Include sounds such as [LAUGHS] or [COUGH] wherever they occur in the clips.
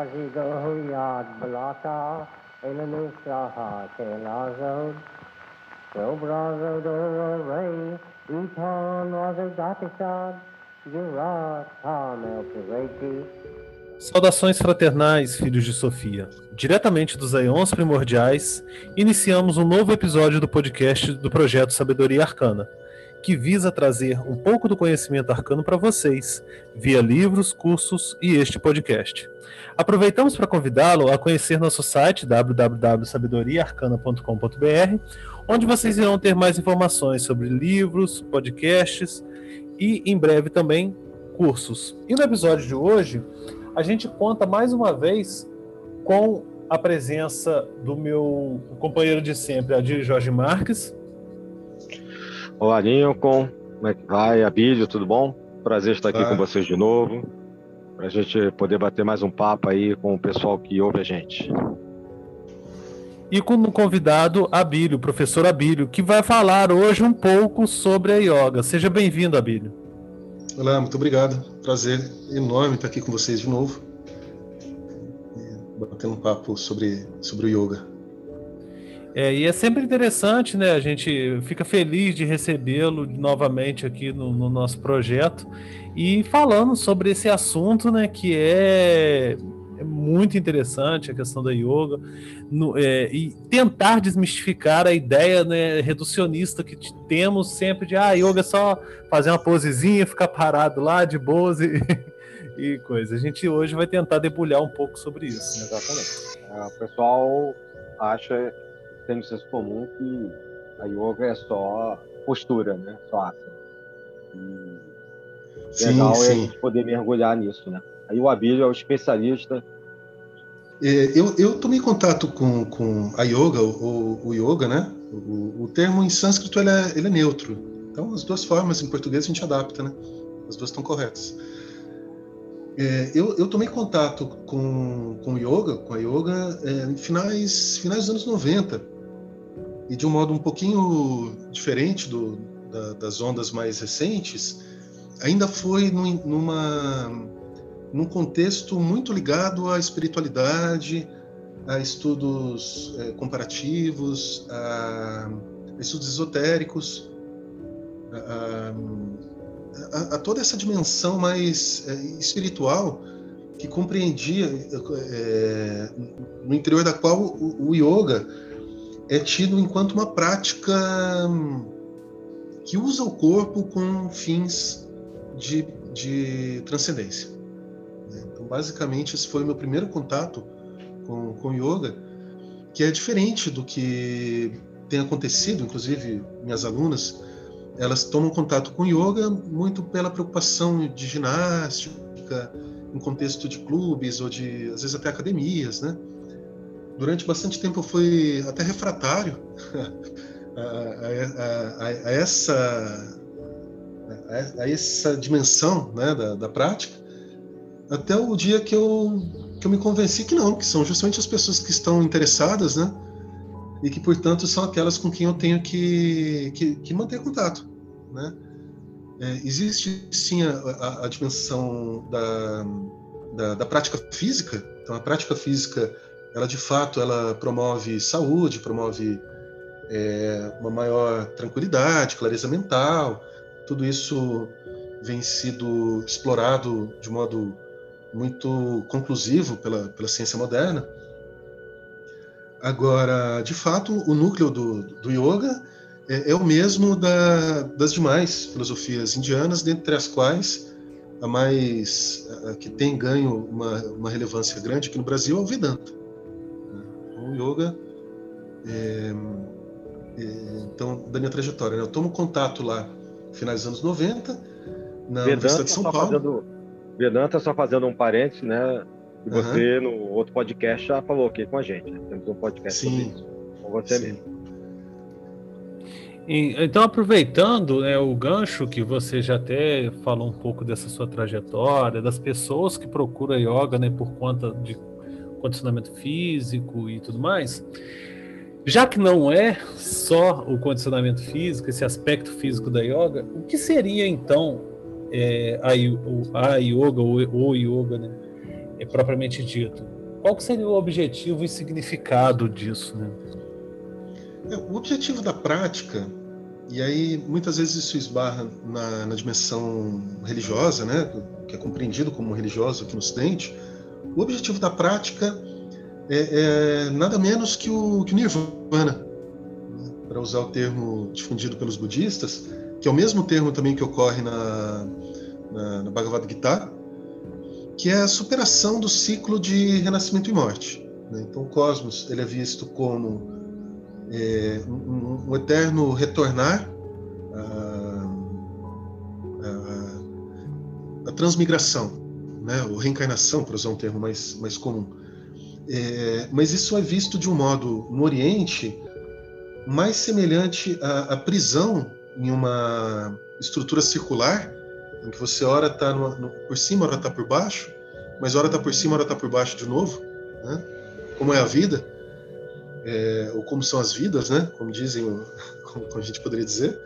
Ray Saudações fraternais, filhos de Sofia. Diretamente dos Aeons Primordiais, iniciamos um novo episódio do podcast do projeto Sabedoria Arcana, que visa trazer um pouco do conhecimento arcano para vocês, via livros, cursos e este podcast. Aproveitamos para convidá-lo a conhecer nosso site www.sabedoriaarcana.com.br, onde vocês irão ter mais informações sobre livros, podcasts e, em breve, também cursos. E no episódio de hoje, a gente conta mais uma vez com a presença do meu companheiro de sempre, Adir Jorge Marques. Olá, Lincoln. Como é que vai? Abílio, tudo bom? Prazer estar aqui com vocês de novo, para a gente poder bater mais um papo aí com o pessoal que ouve a gente. E como convidado, Abílio, professor Abílio, que vai falar hoje um pouco sobre a yoga. Seja bem-vindo, Abílio. Olá, muito obrigado. Prazer enorme estar aqui com vocês de novo, batendo um papo sobre, sobre o yoga. É, e é sempre interessante, né? A gente fica feliz de recebê-lo novamente aqui no, no, nosso projeto e falando sobre esse assunto, né? Que é, é muito interessante a questão da yoga no, é, e tentar desmistificar a ideia né, reducionista que temos sempre de ah, yoga é só fazer uma posezinha, ficar parado lá de boas e, [LAUGHS] e coisa. A gente hoje vai tentar debulhar um pouco sobre isso. Exatamente. É, o pessoal acha tem no senso comum que a yoga é só postura, né? Só asana. E sim, legal sim. é a gente poder mergulhar nisso, né? Aí o Abílio é o especialista. É, eu, eu tomei contato com, com a yoga, o, o yoga, né? O, o, termo em sânscrito ele é, ele é neutro. Então, as duas formas em português a gente adapta, né? As duas estão corretas. É, eu, eu, tomei contato com, com yoga, com a yoga, é, em finais, finais dos anos 90 e de um modo um pouquinho diferente do, da, das ondas mais recentes, ainda foi num, numa, num contexto muito ligado à espiritualidade, a estudos é, comparativos, a, a, estudos esotéricos, a, a, a, toda essa dimensão mais é, espiritual que compreendia, é, no interior da qual o, o yoga é tido enquanto uma prática que usa o corpo com fins de, de transcendência. Né? Então, basicamente, esse foi o meu primeiro contato com, com yoga, que é diferente do que tem acontecido, inclusive minhas alunas, elas tomam contato com yoga muito pela preocupação de ginástica, em contexto de clubes ou de, às vezes, até academias, né? Durante bastante tempo eu fui até refratário [LAUGHS] a, a, a, a essa a, essa dimensão né, da, da, prática até o dia que eu que eu me convenci que não que são justamente as pessoas que estão interessadas né e que portanto são aquelas com quem eu tenho que que, que manter contato né. É, existe sim a, a dimensão da, da, da prática física. Então a prática física ela de fato ela promove saúde, promove é, uma maior tranquilidade, clareza mental. Tudo isso vem sido explorado de modo muito conclusivo pela, pela ciência moderna. Agora, de fato, o núcleo do, do yoga é, é o mesmo da, das demais filosofias indianas, dentre as quais a mais a que tem ganho uma, uma relevância grande aqui no Brasil é o Vedanta yoga. É, é, então, da minha trajetória, né? eu tomo contato lá, finais dos anos 90, na Vedanta, Universidade de São Paulo. Fazendo, Vedanta, só fazendo um parênteses, né? E você, uhum. no outro podcast, já falou aqui com a gente. Né? Temos um podcast Sim. sobre isso. Com você Sim. mesmo. Então, aproveitando né, o gancho que você já até falou um pouco dessa sua trajetória, das pessoas que procuram yoga né, por conta de condicionamento físico e tudo mais, já que não é só o condicionamento físico, esse aspecto físico da yoga, o que seria então é, a, a yoga ou o yoga, né? é propriamente dito. Qual seria o objetivo e significado disso? Né? É, o objetivo da prática, e aí muitas vezes isso esbarra na, na dimensão religiosa, né, que é compreendido como religioso aqui no Ocidente, o objetivo da prática é, é nada menos que o, que nirvana, né, para usar o termo difundido pelos budistas, que é o mesmo termo também que ocorre na, na, na Bhagavad Gita, que é a superação do ciclo de renascimento e morte. Né? Então, o cosmos ele é visto como é, um, um, eterno retornar à transmigração, né? ou reencarnação, para usar um termo mais, mais comum. É, mas isso é visto de um modo no Oriente mais semelhante à, à prisão em uma estrutura circular, em que você ora está por cima, ora está por baixo, mas ora está por cima, ora está por baixo de novo, né? como é a vida é, ou como são as vidas, né? Como dizem, [LAUGHS] como, a gente poderia dizer,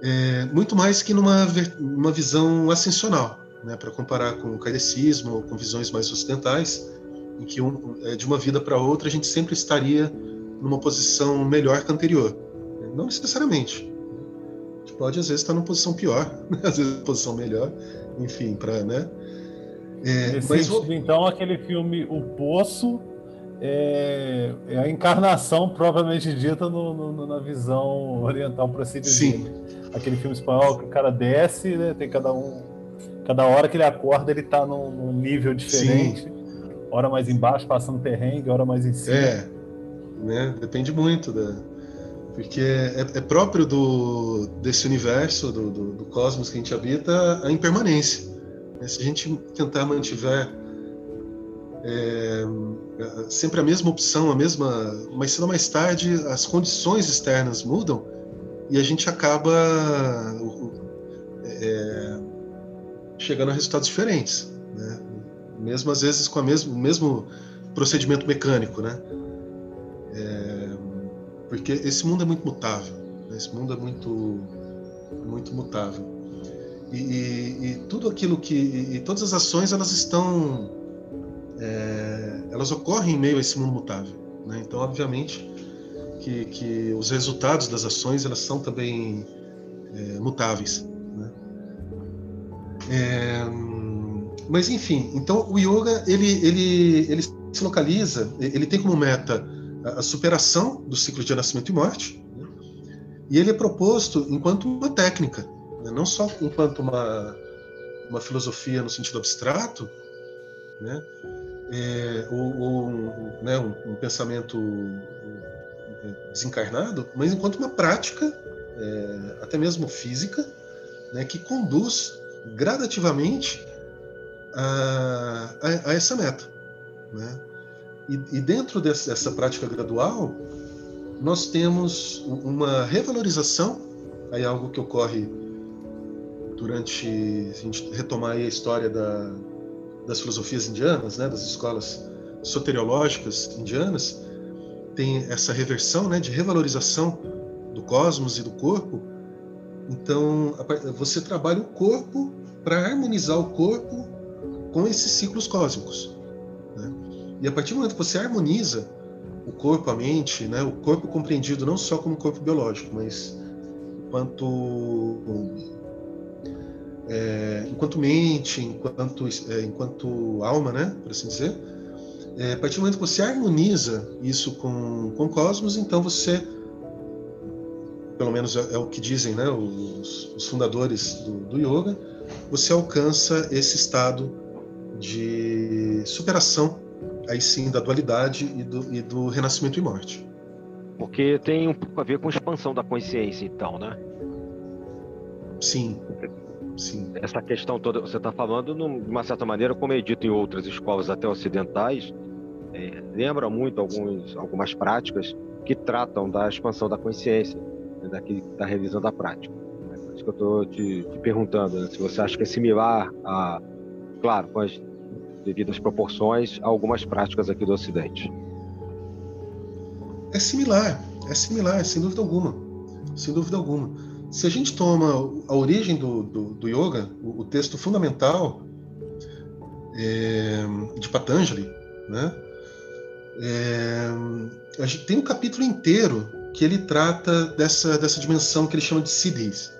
é, muito mais que numa uma visão ascensional, né? Para comparar com o kardecismo ou com visões mais ocidentais, em que um, é, de uma vida para outra a gente sempre estaria numa posição melhor que a anterior. Não necessariamente. A gente pode às vezes estar numa posição pior, né? [LAUGHS] às vezes numa posição melhor, enfim, para, né? É, mas então aquele filme O Poço é, é, a encarnação propriamente dita no, no, na visão oriental procedimento. Sim. Aquele filme espanhol que o cara desce, né, tem cada um. Cada hora que ele acorda, ele está num, num, nível diferente. Sim. Hora mais embaixo, passando perrengue, hora mais em cima. É, né? Depende muito da. Porque é, é próprio do, desse universo, do, do, do, cosmos que a gente habita, a impermanência. Se a gente tentar mantiver é, sempre a mesma opção, a mesma, mas ou mais tarde as condições externas mudam e a gente acaba é, chegando a resultados diferentes, né? mesmo às vezes com a mesmo, o mesmo procedimento mecânico, né? É, porque esse mundo é muito mutável, né? esse mundo é muito, muito mutável. E, e, e tudo aquilo que, e, e todas as ações elas estão é, elas ocorrem em meio a esse mundo mutável. Né? Então, obviamente, que, que os resultados das ações elas são também é, mutáveis. É, mas, enfim, então o yoga ele, ele, ele se localiza, ele tem como meta a superação do ciclo de nascimento e morte, né? e ele é proposto enquanto uma técnica, né? não só enquanto uma, uma filosofia no sentido abstrato, né? é, ou, ou né, um, um, pensamento é, desencarnado, mas enquanto uma prática, é, até mesmo física, né, que conduz gradativamente a, a, a essa meta. Né? E, e, dentro dessa, dessa prática gradual, nós temos uma revalorização, aí é algo que ocorre durante, a gente retomar a história da, das filosofias indianas, né, das escolas soteriológicas indianas, tem essa reversão, né, de revalorização do cosmos e do corpo. Então, você trabalha o corpo para harmonizar o corpo com esses ciclos cósmicos. Né? E a partir do momento que você harmoniza o corpo, a mente, né, o corpo compreendido não só como corpo biológico, mas quanto é, enquanto mente, enquanto, é, enquanto alma, né, por assim dizer, é, a partir do momento que você harmoniza isso com, com o cosmos, então você, pelo menos é, é o que dizem né, os, os fundadores do, do yoga, você alcança esse estado de superação, aí sim, da dualidade e do, e do renascimento e morte. Porque tem um pouco a ver com expansão da consciência, então, né? Sim. Sim. Essa questão toda, você está falando, de uma certa maneira, como é dito em outras escolas até ocidentais, é, lembra muito alguns, algumas práticas que tratam da expansão da consciência, né, da revisão da prática. Isso que eu estou te, te, perguntando, né, se você acha que é similar a, claro, com as devidas proporções, a algumas práticas aqui do Ocidente. É similar, é similar, sem dúvida alguma, sem dúvida alguma. Se a gente toma a origem do, do, do yoga, o, o, texto fundamental, é, de Patanjali, né? É, a gente tem um capítulo inteiro que ele trata dessa, dessa dimensão que ele chama de siddhis,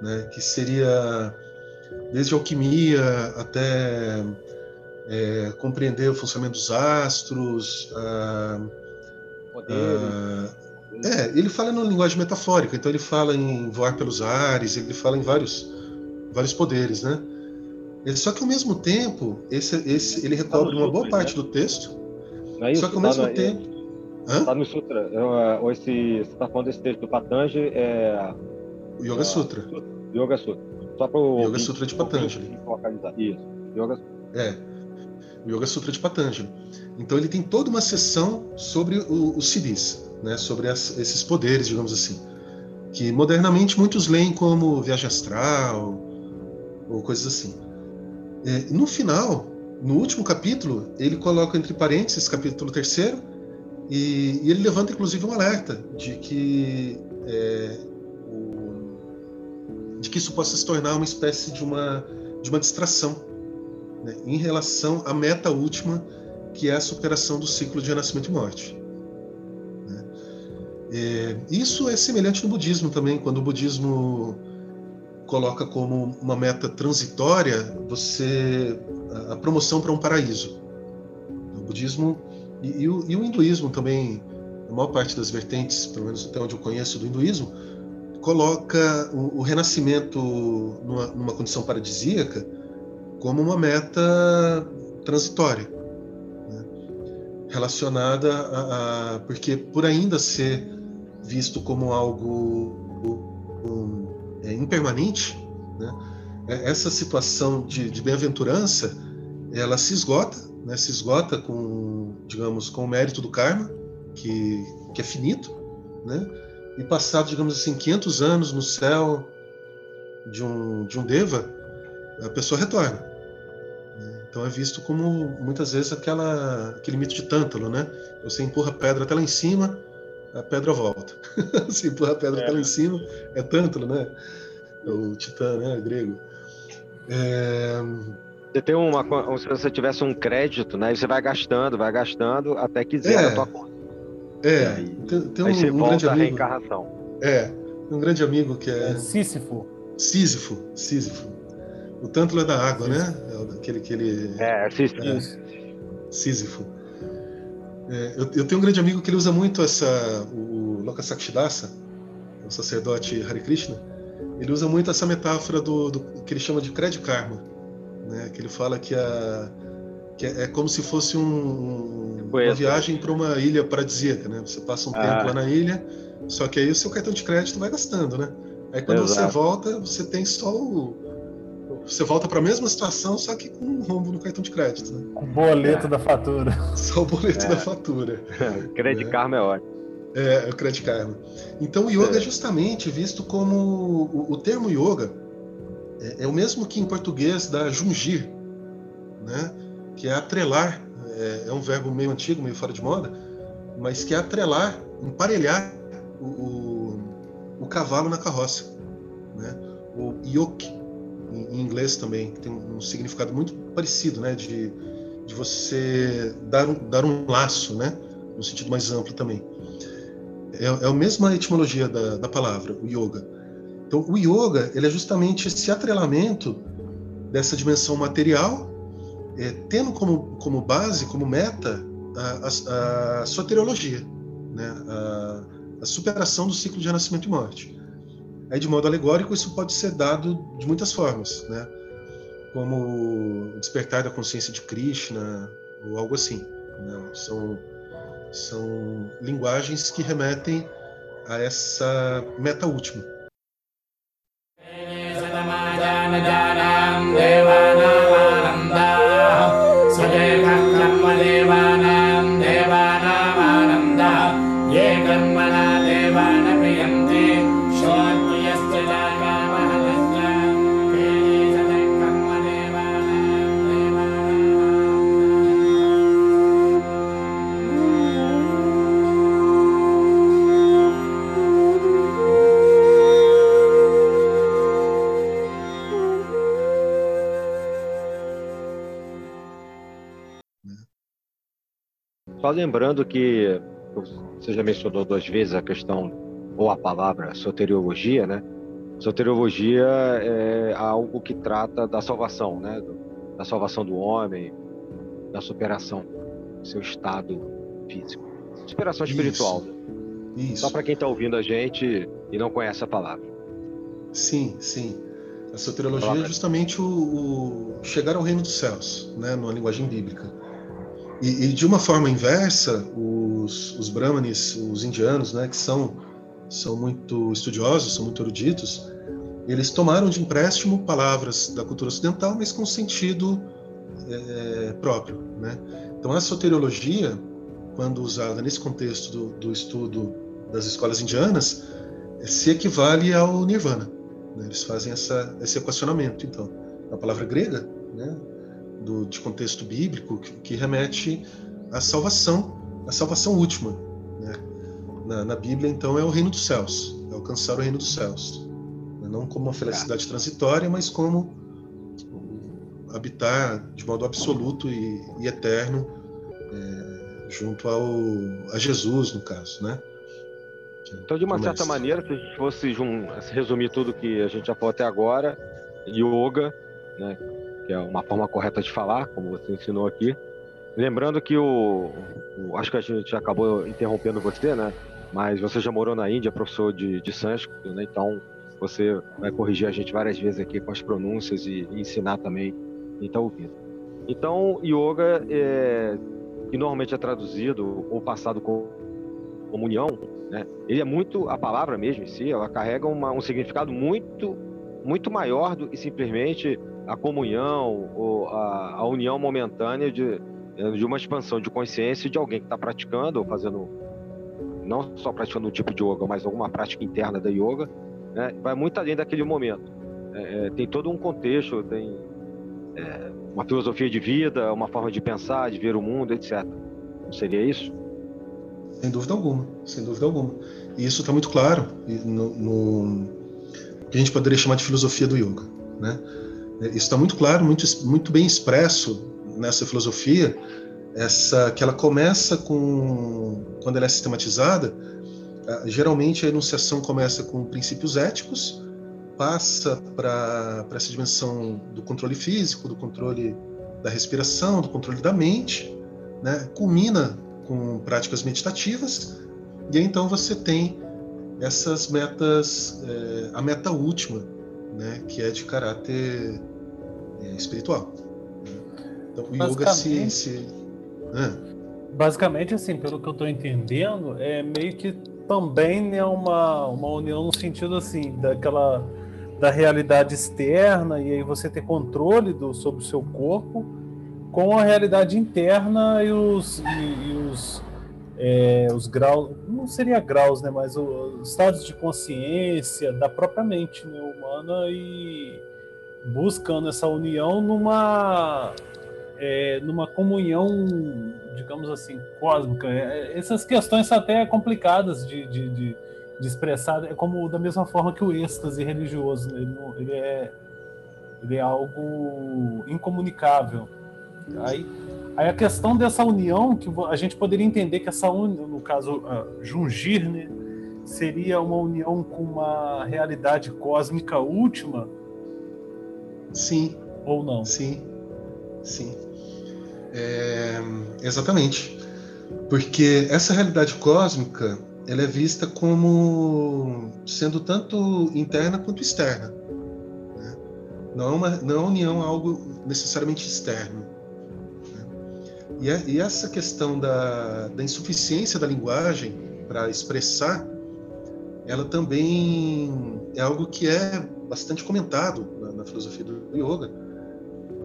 né? que seria desde alquimia até é, compreender o funcionamento dos astros. A, a, é, ele fala na linguagem metafórica, então ele fala em voar pelos ares, ele fala em vários, vários poderes, né? Só que ao mesmo tempo, esse, esse, ele recobre uma boa parte do texto. É isso? Só que ao Tá mesmo no- tempo. Está no Sutra. É, Ou esse, você está falando desse texto do Patanjali, é O Yoga Sutra. Yoga Sutra. Só para o Yoga Sutra de Patanjali. Isso. Yoga Sutra. É. O Yoga Sutra de Patanjali. Então ele tem toda uma sessão sobre o- os siddhis, né? sobre as- esses poderes, digamos assim. Que modernamente muitos leem como viagem astral ou coisas assim. É, no final, no último capítulo, ele coloca entre parênteses, capítulo terceiro, e, e ele levanta inclusive um alerta de que é, de que isso possa se tornar uma espécie de uma de uma distração né, em relação à meta última, que é a superação do ciclo de nascimento e morte. né. É, isso é semelhante no budismo também, quando o budismo coloca como uma meta transitória você a, a promoção para um paraíso. O budismo e, e o, e o hinduísmo também, a maior parte das vertentes, pelo menos até onde eu conheço do hinduísmo, coloca o, o renascimento numa, numa condição paradisíaca como uma meta transitória, né? relacionada a, a- porque por ainda ser visto como algo um, é, impermanente, né? É, essa situação de, de bem-aventurança ela se esgota, né? se esgota com, digamos, com o mérito do karma que, que é finito, né? E passado, digamos assim, 500 anos no céu de um de um deva, a pessoa retorna. né? Então é visto como muitas vezes aquela aquele mito de Tântalo, né? Você empurra a pedra até lá em cima, a pedra volta. [LAUGHS] Você empurra a pedra É. até lá em cima, é Tântalo, né? O titã, né? Grego. É, Você tem uma. Se você tivesse um crédito, né? E você vai gastando, vai gastando até que zera É. a tua conta. É, Aí- tem, tem Aí você um, um grande amigo. reencarnação. É, um grande amigo que é É Sísifo. Sísifo. Sísifo. O Tântalo é da água, né? É o- aquele que ele É. É. Isso. Sísifo. É, eu, eu tenho um grande amigo que ele usa muito essa o Lokasakshidasa, o sacerdote Hare Krishna. Ele usa muito essa metáfora do, do que ele chama de credit karma, né? Que ele fala que a que é, é como se fosse um, uma viagem para uma ilha paradisíaca, né? Você passa um Ah. tempo lá na ilha, só que aí o seu cartão de crédito vai gastando, né? Aí quando você Exato. volta, você tem só o você volta para a mesma situação, só que com um rombo no cartão de crédito, né? Com o boleto É. da fatura. [LAUGHS] Só o boleto É. da fatura. [LAUGHS] Crédito É. karma é ótimo. É, o Credit Karma. Então o yoga É. é justamente visto como. O, o termo yoga é, é o mesmo que em português da jungir, né? Que é atrelar. É, é um verbo meio antigo, meio fora de moda, mas que é atrelar, emparelhar o, o, o cavalo na carroça. Né? O yoke, em, em inglês também, tem um significado muito parecido, né? de, de você dar dar um laço, né? no sentido mais amplo também. É, é a mesma etimologia da, da palavra, o yoga. Então, o yoga ele é justamente esse atrelamento dessa dimensão material, é, tendo como, como base, como meta, a, a, a soteriologia, né? a, a superação do ciclo de renascimento e morte. Aí, de modo alegórico, isso pode ser dado de muitas formas, né? como despertar da consciência de Krishna, ou algo assim. Né? São são linguagens que remetem a essa meta última. ये Só lembrando que você já mencionou duas vezes a questão ou a palavra soteriologia, né? Soteriologia é algo que trata da salvação, né? Da salvação do homem, da superação do seu estado físico. Superação espiritual. Isso. Isso. Só para quem está ouvindo a gente e não conhece a palavra. Sim, sim. A soteriologia é justamente o, o, chegar ao reino dos céus, né, numa linguagem bíblica. E, e de uma forma inversa, os, os brahmanes, os indianos, né, que são são muito estudiosos, são muito eruditos, eles tomaram de empréstimo palavras da cultura ocidental, mas com sentido é, próprio. Né? Então, a soteriologia, quando usada nesse contexto do, do estudo das escolas indianas, se equivale ao nirvana. Né? Eles fazem essa, esse equacionamento. Então, a palavra grega, né, do, de contexto bíblico, que, que remete à salvação, à salvação última. Né? Na, na, Bíblia, então, é o reino dos céus, é alcançar o reino dos céus. Né? Não como uma felicidade transitória, mas como habitar de modo absoluto e, e eterno é, junto ao, a Jesus, no caso, né? Então, de uma certa maneira, se a gente fosse se resumir tudo que a gente já falou até agora, yoga, né, que é uma forma correta de falar, como você ensinou aqui. Lembrando que o, o acho que a gente acabou interrompendo você, né? Mas você já morou na Índia, professor de, de sânscrito, né? Então você vai corrigir a gente várias vezes aqui com as pronúncias e, e ensinar também quem está ouvindo. Então, yoga, é, que normalmente é traduzido ou passado como comunhão, né? Ele é muito a palavra mesmo em si, ela carrega uma, um significado muito muito maior do que simplesmente a comunhão ou a, a união momentânea de, de uma expansão de consciência de alguém que está praticando ou fazendo não só praticando um tipo de yoga, mas alguma prática interna da yoga, né? vai muito além daquele momento. É, é, tem todo um contexto, tem é, uma filosofia de vida, uma forma de pensar, de ver o mundo, etc. Não seria isso? Sem dúvida alguma, sem dúvida alguma. E isso está muito claro no, no, que a gente poderia chamar de filosofia do yoga, né? Isso está muito claro, muito, muito bem expresso nessa filosofia, essa que ela começa com quando ela é sistematizada, geralmente a enunciação começa com princípios éticos, passa para essa dimensão do controle físico, do controle da respiração, do controle da mente, né? culmina com práticas meditativas, e aí, então você tem essas metas, é, a meta última, né, que é de caráter é, espiritual. Então, o yoga se. se Basicamente, assim, pelo que eu estou entendendo, é meio que também é uma, uma união no sentido assim, daquela da realidade externa, e aí você ter controle do, sobre o seu corpo com a realidade interna e os, e, e os, é, os graus, não seria graus, né, mas os estados de consciência da própria mente né, humana e buscando essa união numa, é, numa comunhão, digamos assim, cósmica. É, essas questões são até complicadas de, de, de, de, expressar, é como da mesma forma que o êxtase religioso, né? ele, não, ele, é, ele é algo incomunicável. Aí, aí a questão dessa união, que a gente poderia entender que essa união, no caso, uh, jungir, né, seria uma união com uma realidade cósmica última? Sim. Ou não? Sim. Sim. É, exatamente. Porque essa realidade cósmica ela é vista como sendo tanto interna quanto externa. Né? Não, é uma, não é união algo necessariamente externo. E, é, e essa questão da, da insuficiência da linguagem para expressar, ela também é algo que é bastante comentado na, na filosofia do yoga,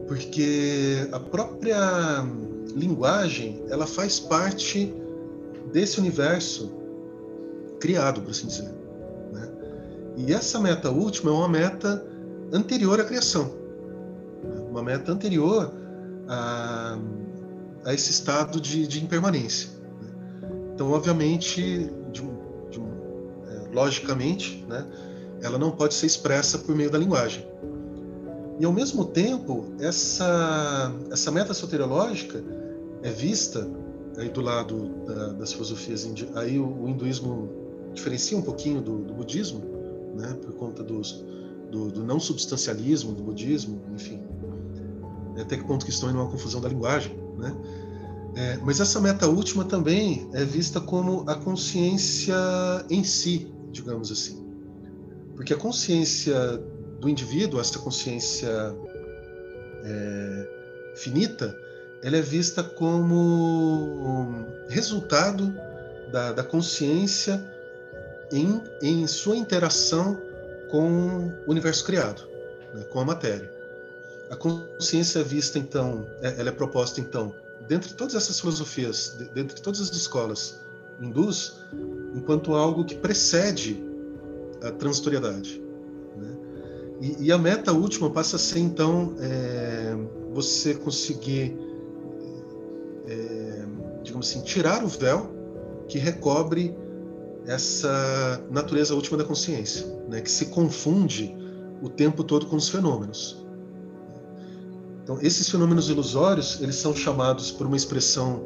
porque a própria linguagem ela faz parte desse universo criado, por assim dizer. Né? E essa meta última é uma meta anterior à criação, né? uma meta anterior a a esse estado de, de impermanência. Né? Então, obviamente, de de é, logicamente, né, ela não pode ser expressa por meio da linguagem. E, ao mesmo tempo, essa, essa meta soteriológica é vista aí do lado da, das filosofias indi... aí o, o, hinduísmo diferencia um pouquinho do, do budismo, né, por conta dos, do, do, não substancialismo do budismo, enfim, até que ponto que estão em uma confusão da linguagem, né? É, mas essa meta última também é vista como a consciência em si, digamos assim, porque a consciência do indivíduo, essa consciência é, finita, ela é vista como resultado da, da consciência em, em, sua interação com o universo criado, né, com a matéria. A consciência é vista, então, é, ela é proposta, então, dentre todas essas filosofias, dentre todas as escolas hindus, enquanto algo que precede a transitoriedade. Né? E, e, a meta última passa a ser, então, é, você conseguir é, digamos assim, tirar o véu que recobre essa natureza última da consciência, né, que se confunde o tempo todo com os fenômenos. Então, esses fenômenos ilusórios, eles são chamados por uma expressão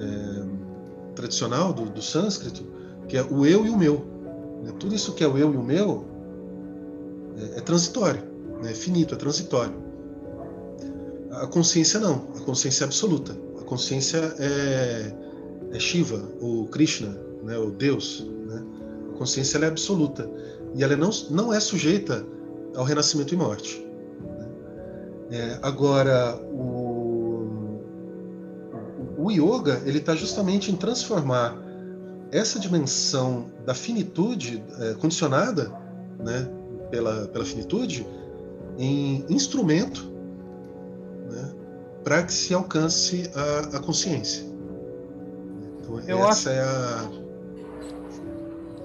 é, tradicional do, do, sânscrito, que é o eu e o meu. Né? Tudo isso que é o eu e o meu é, é transitório, né? é finito, é transitório. A consciência não, a consciência é absoluta consciência é, é Shiva, ou Krishna, né, o Deus. Né? A consciência é absoluta e ela não, não é sujeita ao renascimento e morte. Né? É, agora, o, o yoga ele está justamente em transformar essa dimensão da finitude é, condicionada né, pela, pela finitude em instrumento para que se alcance a, a consciência. Então, Eu essa acho... é a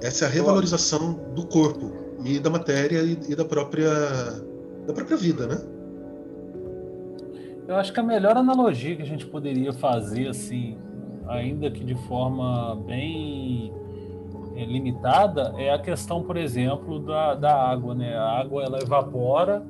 essa é a revalorização do corpo e da matéria e, e da própria da própria vida, né? Eu acho que a melhor analogia que a gente poderia fazer, assim, ainda que de forma bem é, limitada, é a questão, por exemplo, da, da água, né? A água ela evapora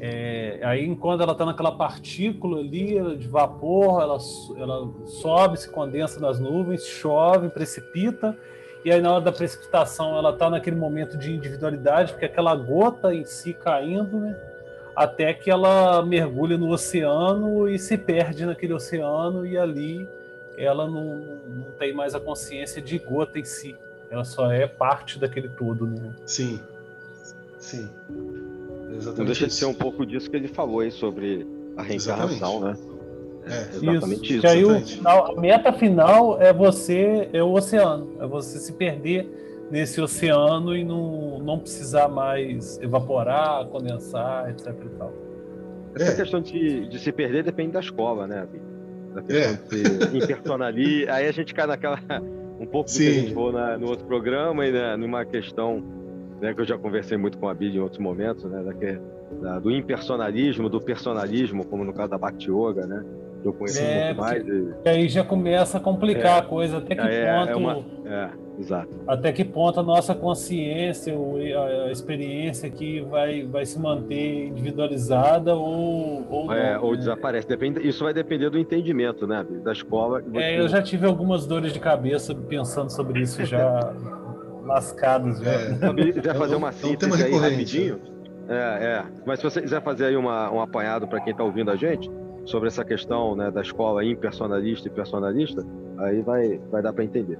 é, aí, quando ela está naquela partícula ali de vapor, ela, ela sobe, se condensa nas nuvens, chove, precipita, e aí, na hora da precipitação, ela está naquele momento de individualidade, porque aquela gota em si caindo, né, até que ela mergulha no oceano e se perde naquele oceano, e ali ela não, não tem mais a consciência de gota em si, ela só é parte daquele todo. Né? Sim, sim. Exatamente Não deixa isso. de ser um pouco disso que ele falou aí sobre a reencarnação, exatamente. né? É, exatamente isso. isso. aí o final, a meta final é você, é o oceano, é você se perder nesse oceano e não, não precisar mais evaporar, condensar, etc e tal. Essa é. questão de, de se perder depende da escola, né, Da questão é. de impersonali, aí a gente cai naquela um pouco Sim. do que a gente falou na, no outro programa e né, numa questão né, que eu já conversei muito com a Bid em outros momentos, né, da, da, do impersonalismo, do personalismo, como no caso da Bhakti Yoga, né, é, pouco mais. E... aí já começa a complicar é, a coisa, até que é, ponto... É uma, é, exato. Até que ponto a nossa consciência, a, experiência aqui vai, vai se manter individualizada ou... Ou, é, não, ou né? desaparece. Depende, isso vai depender do entendimento, né, da escola. É, eu já tive algumas dores de cabeça pensando sobre isso já [LAUGHS] lascados já. É. Se quiser fazer uma síntese é um aí rapidinho. É, é. Mas se você quiser fazer aí uma, um apanhado para quem está ouvindo a gente sobre essa questão né, da escola impersonalista e personalista, aí vai, vai dar para entender.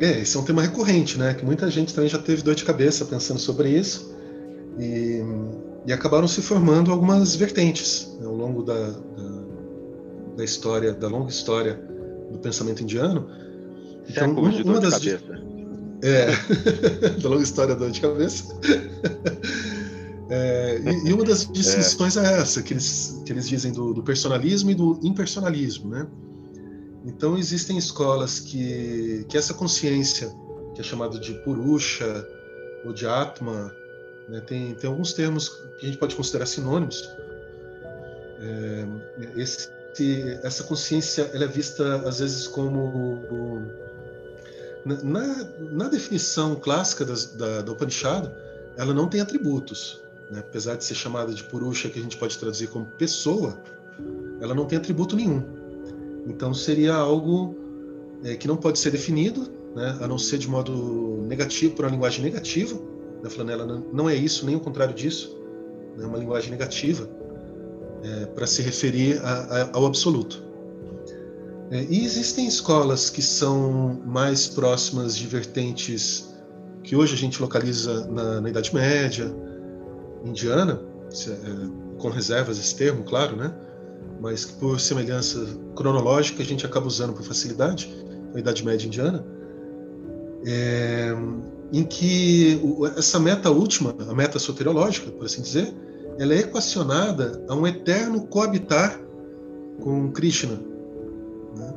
É, esse é um tema recorrente, né? Que muita gente também já teve dor de cabeça pensando sobre isso e, e acabaram se formando algumas vertentes né, ao longo da, da, da história, da longa história do pensamento indiano então, uma, de das de cabeça. É, [LAUGHS] da longa história da dor de cabeça. É, e, e, uma das distinções é. é, essa, que eles, que eles dizem do, do, personalismo e do impersonalismo, né? Então, existem escolas que, que essa consciência, que é chamada de Purusha ou de Atma, né, tem, tem alguns termos que a gente pode considerar sinônimos. É, esse, essa consciência ela é vista, às vezes, como na, na definição clássica das, da, da Upanishad, ela não tem atributos. Né? Apesar de ser chamada de Purusha, que a gente pode traduzir como pessoa, ela não tem atributo nenhum. Então seria algo é, que não pode ser definido, né, a não ser de modo negativo, por uma linguagem negativa. Né, falando, ela não, é isso, nem o contrário disso. É né, uma linguagem negativa é, para se referir a, a, ao absoluto. É, e existem escolas que são mais próximas de vertentes que hoje a gente localiza na, na Idade Média, indiana, é, com reservas esse termo, claro, né? mas que por semelhança cronológica a gente acaba usando por facilidade, a Idade Média Indiana, é, em que essa meta última, a meta soteriológica, por assim dizer, ela é equacionada a um eterno coabitar com Krishna. Né?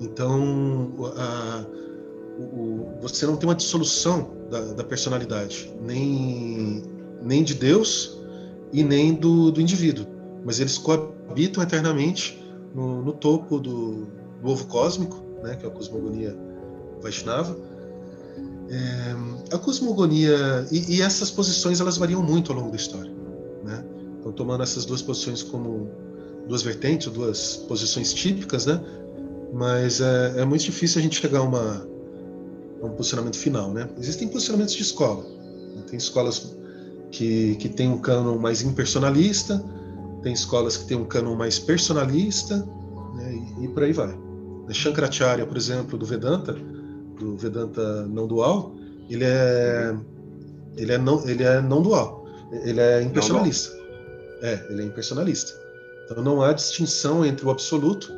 Então, a, o, você não tem uma dissolução da, da, personalidade, nem, nem de Deus e nem do, do indivíduo, mas eles coabitam eternamente no, no topo do, do, ovo cósmico, né, que é a cosmogonia Vaishnava. É, a cosmogonia e, e, essas posições elas variam muito ao longo da história, né? Então tomando essas duas posições como duas vertentes, duas posições típicas, né? Mas é, é muito difícil a gente chegar a uma um posicionamento final, né? Existem posicionamentos de escola. Tem escolas que, que têm um cânon mais impersonalista, tem escolas que têm um cânon mais personalista, né? e, e por aí vai. Shankaracharya, por exemplo, do Vedanta, do Vedanta não dual, ele é ele é não ele é não dual, ele é impersonalista. É, ele é impersonalista. Então não há distinção entre o absoluto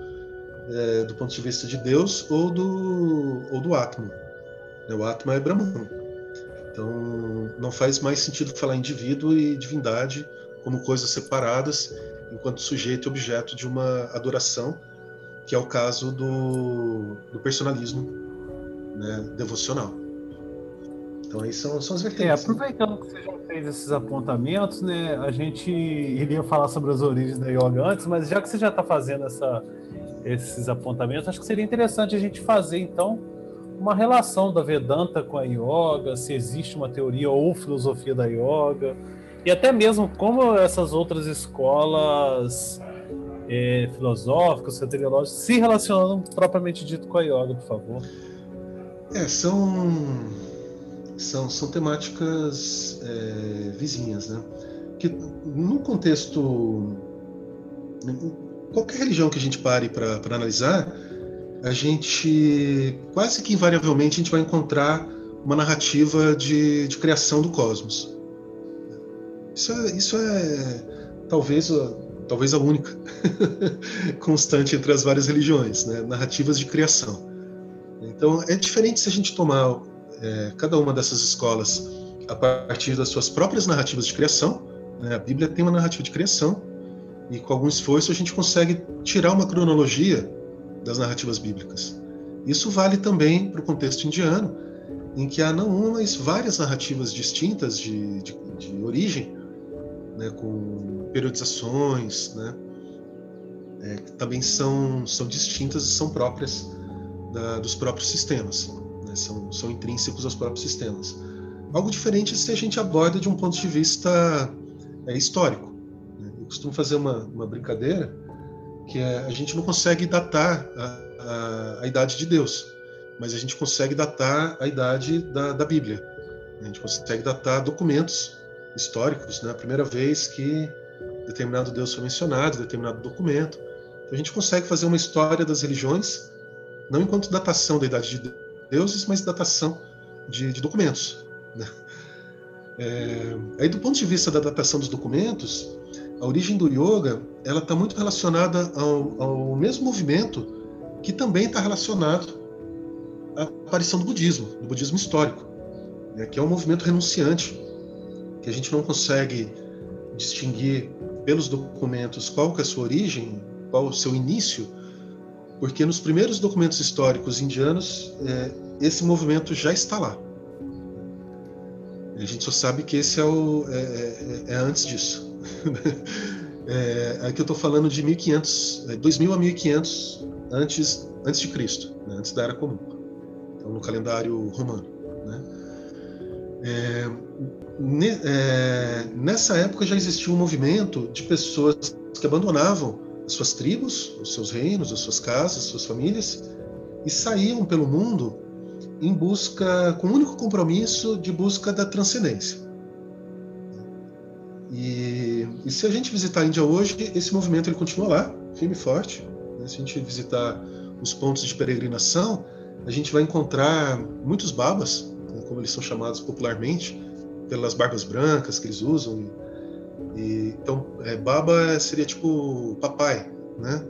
é, do ponto de vista de Deus ou do ou do Atman. Né, o Atma é Brahman. Então, não faz mais sentido falar indivíduo e divindade como coisas separadas, enquanto sujeito e objeto de uma adoração, que é o caso do, do personalismo né, devocional. Então, aí são, são as vertentes. É, né? aproveitando que você já fez esses apontamentos, né, a gente iria falar sobre as origens da yoga antes, mas já que você já está fazendo essa, esses apontamentos, acho que seria interessante a gente fazer, então, uma relação da Vedanta com a yoga, se existe uma teoria ou filosofia da yoga, e até mesmo como essas outras escolas é, filosóficas, soteriológicas, se relacionam propriamente dito com a yoga, por favor. É, são, são, são temáticas é, vizinhas, né? Que no contexto. Qualquer religião que a gente pare para analisar, a gente quase que invariavelmente a gente vai encontrar uma narrativa de, de criação do cosmos. Isso é, isso é talvez, talvez a única [LAUGHS] constante entre as várias religiões, né? narrativas de criação. Então é diferente se a gente tomar é, cada uma dessas escolas a partir das suas próprias narrativas de criação. Né? A Bíblia tem uma narrativa de criação e com algum esforço a gente consegue tirar uma cronologia das narrativas bíblicas. Isso vale também para o contexto indiano, em que há não uma, mas várias narrativas distintas de, de, de origem, né, com periodizações, né, é, que também são, são distintas e são próprias da, dos próprios sistemas, né, são, são intrínsecos aos próprios sistemas. Algo diferente se a gente aborda de um ponto de vista é, histórico. Né. Eu costumo fazer uma, uma brincadeira que é, a gente não consegue datar a, a, a, idade de Deus, mas a gente consegue datar a idade da, da Bíblia. A gente consegue datar documentos históricos, né? A primeira vez que determinado Deus foi mencionado, determinado documento. Então a gente consegue fazer uma história das religiões, não enquanto datação da idade de deuses, mas datação de, de documentos. Né? É, aí, do ponto de vista da datação dos documentos, a origem do yoga ela está muito relacionada ao, ao, mesmo movimento que também está relacionado à aparição do budismo, do budismo histórico, né, que é um movimento renunciante, que a gente não consegue distinguir pelos documentos qual que é a sua origem, qual o seu início, porque nos primeiros documentos históricos indianos é, esse movimento já está lá. A gente só sabe que esse é, o, é, é, é antes disso. [LAUGHS] é, aqui eu estou falando de 1500, 2000 é, a 1500 antes, antes de Cristo, né, antes da Era Comum. Então, no calendário romano. Né? É, ne, é, nessa época já existia um movimento de pessoas que abandonavam as suas tribos, os seus reinos, as suas casas, as suas famílias, e saíam pelo mundo em busca, com o único compromisso de busca da transcendência. E, e, se a gente visitar a Índia hoje, esse movimento ele continua lá, firme e forte. Né? Se a gente visitar os pontos de peregrinação, a gente vai encontrar muitos babas, né? como eles são chamados popularmente, pelas barbas brancas que eles usam. E, e, então, é, baba seria tipo papai, né?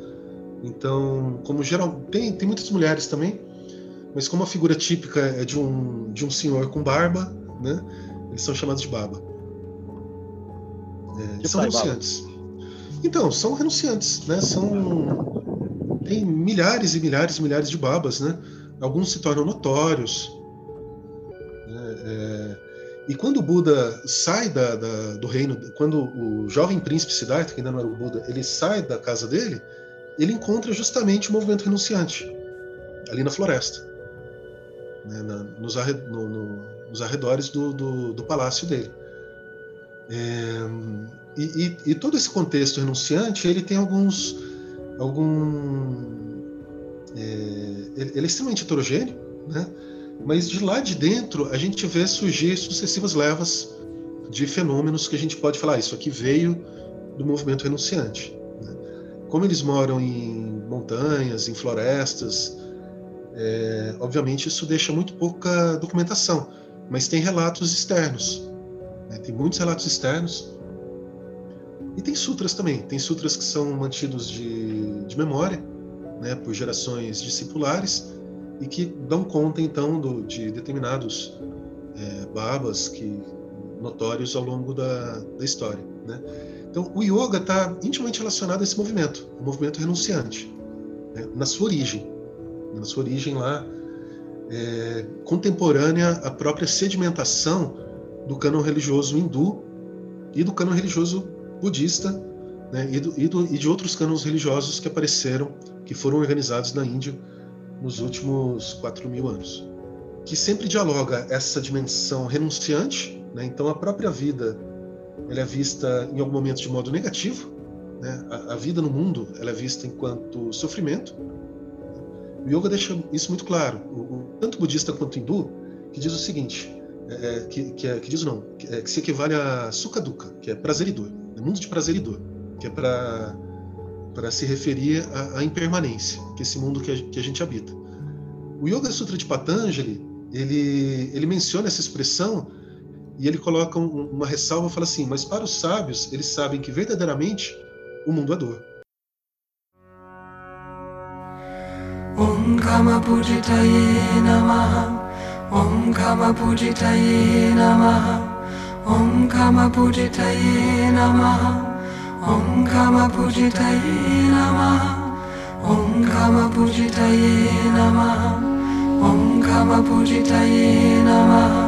Então, como geral tem tem muitas mulheres também, mas como a figura típica é de um de um senhor com barba, né? Eles são chamados de baba. É, são renunciantes. Então, são renunciantes, né? São tem milhares e milhares e milhares de babas, né? Alguns se tornam notórios. Né? É, e quando o Buda sai da, da, do reino, quando o jovem príncipe Siddhartha, que ainda não era o Buda, ele sai da casa dele, ele encontra justamente o movimento renunciante ali na floresta, né, na, nos, arre, no, no, nos, arredores do, do, do palácio dele. É, e, e, e, todo esse contexto renunciante ele tem alguns algum é, ele, é extremamente heterogêneo, né? mas de lá de dentro a gente vê surgir sucessivas levas de fenômenos que a gente pode falar, ah, isso aqui veio do movimento renunciante. Né? Como eles moram em montanhas, em florestas, é, obviamente isso deixa muito pouca documentação, mas tem relatos externos. Né? Tem muitos relatos externos. E tem sutras também. Tem sutras que são mantidos de, de memória né, por gerações discipulares e que dão conta então do, de determinados é, babas que notórios ao longo da, da história. Né? Então, o yoga está intimamente relacionado a esse movimento, o movimento renunciante, né? na sua origem, na sua origem lá é, contemporânea à própria sedimentação do cânon religioso hindu e do cânon religioso budista né? e, do, e, do, e de outros cânones religiosos que apareceram, que foram organizados na Índia nos últimos 4 mil anos, que sempre dialoga essa dimensão renunciante, né? então a própria vida ela é vista em algum momento de modo negativo, né? a, a, vida no mundo ela é vista enquanto sofrimento. O yoga deixa isso muito claro, o, o, tanto budista quanto hindu, que diz o seguinte, é, que, que, é, que, diz não, que, é, que, se equivale a sukha dukkha, que é prazer e dor, é mundo de prazer e dor, que é para para se referir à, à, impermanência, que é esse mundo que a, que a, gente habita. O Yoga Sutra de Patanjali, ele, ele menciona essa expressão e ele coloca um, uma ressalva, fala assim, mas para os sábios, eles sabem que verdadeiramente o mundo é dor. Om Kama Pujitaye Namaha Om Kama Pujitaye Namaha. Om Kama Pujitaye Namaha. Om Kama Pujitaye Namaha. Om Kama Pujitaye Namaha. Om Kama Pujitaye Namaha.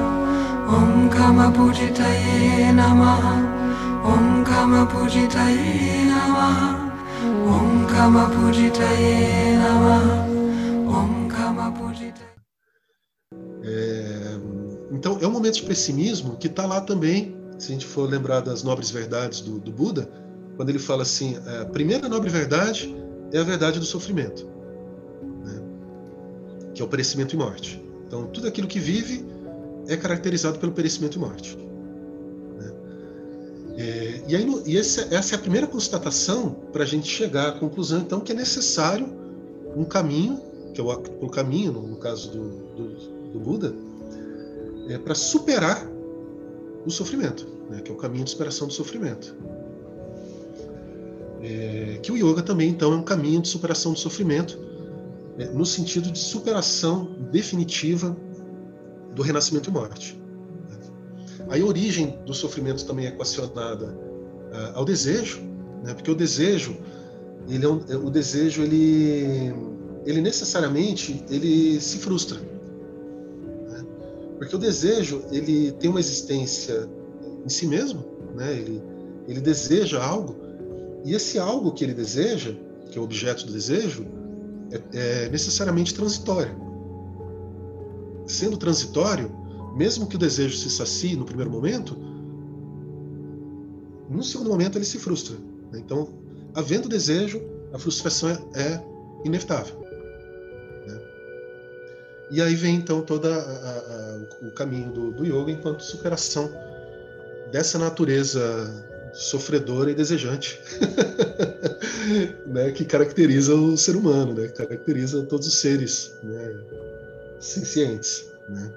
Om Kama Pujitaye Namaha. Om Kama Então é um momento de pessimismo que está lá também, se a gente for lembrar das nobres verdades do, do Buda, quando ele fala assim: a primeira nobre verdade é a verdade do sofrimento, né? que é o perecimento e morte. Então, tudo aquilo que vive é caracterizado pelo perecimento e morte. Né? É, e aí, e essa, essa, é a primeira constatação para a gente chegar à conclusão, então, que é necessário um caminho, que é o, o caminho, no, no caso do, do, do Buda, é, para superar o sofrimento, né? que é o caminho de superação do sofrimento. É, que o yoga também, então, é um caminho de superação do sofrimento, é, no sentido de superação definitiva do renascimento e morte. A origem do sofrimento também é equacionada uh, ao desejo, né, porque o desejo, ele é um, é, o desejo, ele, ele necessariamente ele se frustra, né, porque o desejo ele tem uma existência em si mesmo, né, ele, ele deseja algo e esse algo que ele deseja, que é o objeto do desejo, é, é necessariamente transitório. Sendo transitório, mesmo que o desejo se sacie no primeiro momento, no segundo momento ele se frustra. Né? Então, havendo desejo, a frustração é, é inevitável. Né? E aí vem então todo o caminho do, do yoga enquanto superação dessa natureza sofredora e desejante [LAUGHS] né, que caracteriza o ser humano, né, que caracteriza todos os seres né, sencientes. Né.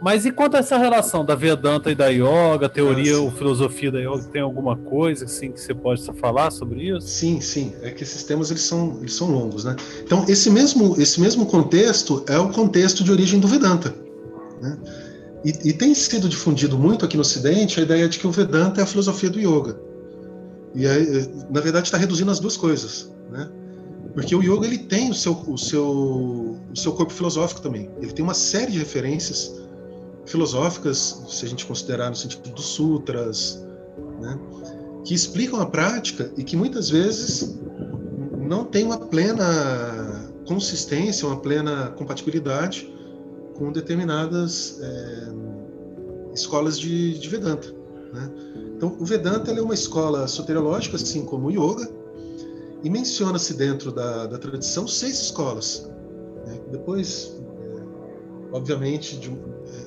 Mas e quanto a essa relação da Vedanta e da Yoga, teoria ah, ou filosofia da Yoga, tem alguma coisa assim que você pode falar sobre isso? Sim, sim. É que esses temas eles são, eles são longos, né? Então esse mesmo, esse mesmo contexto é o contexto de origem do Vedanta. Né? E, e tem sido difundido muito aqui no Ocidente a ideia de que o Vedanta é a filosofia do Yoga. E aí, na verdade está reduzindo as duas coisas, né? Porque o yoga ele tem o seu, o seu, o seu corpo filosófico também. Ele tem uma série de referências filosóficas, se a gente considerar no sentido dos sutras, né, que explicam a prática e que muitas vezes não tem uma plena consistência, uma plena compatibilidade com determinadas é, escolas de, de Vedanta. Né? Então, o Vedanta é uma escola soteriológica, assim como o Yoga, e menciona-se dentro da, da tradição seis escolas. Né? Depois, é, obviamente, de,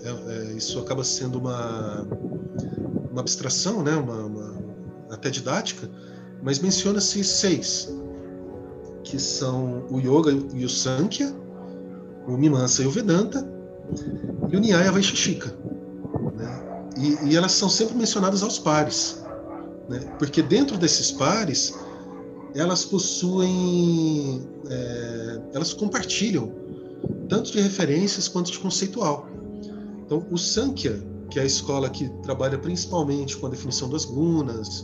é, é, isso acaba sendo uma, uma abstração, né? uma, uma até didática, mas menciona-se seis, que são o Yoga e o Sankhya, o Mimamsa e o Vedanta, e o Nyaya Vaisheshika. Né? E, e, elas são sempre mencionadas aos pares, né? porque dentro desses pares elas possuem, é, elas compartilham tanto de referências quanto de conceitual. Então, o Sankhya, que é a escola que trabalha principalmente com a definição das gunas,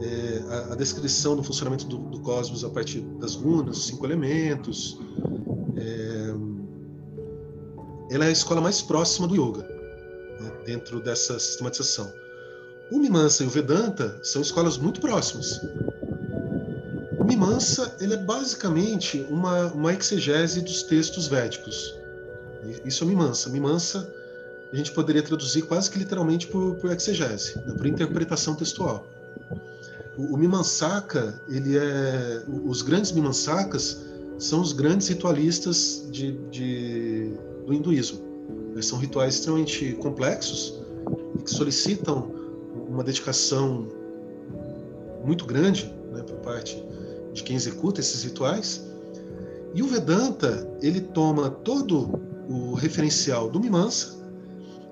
é, a, a, descrição do funcionamento do, do, cosmos a partir das gunas, os cinco elementos, é, ela é a escola mais próxima do yoga, né, dentro dessa sistematização. O Mimamsa e o Vedanta são escolas muito próximas. O Mimamsa ele é basicamente uma, uma exegese dos textos védicos. Isso é o Mimamsa. Mimamsa a gente poderia traduzir quase que literalmente por, por exegese, né, por interpretação textual. O, o Mimansaka, ele é, os grandes Mimansakas são os grandes ritualistas de, de, do hinduísmo. Eles são rituais extremamente complexos e que solicitam uma dedicação muito grande né, por parte de quem executa esses rituais. E o Vedanta ele toma todo o referencial do Mimamsa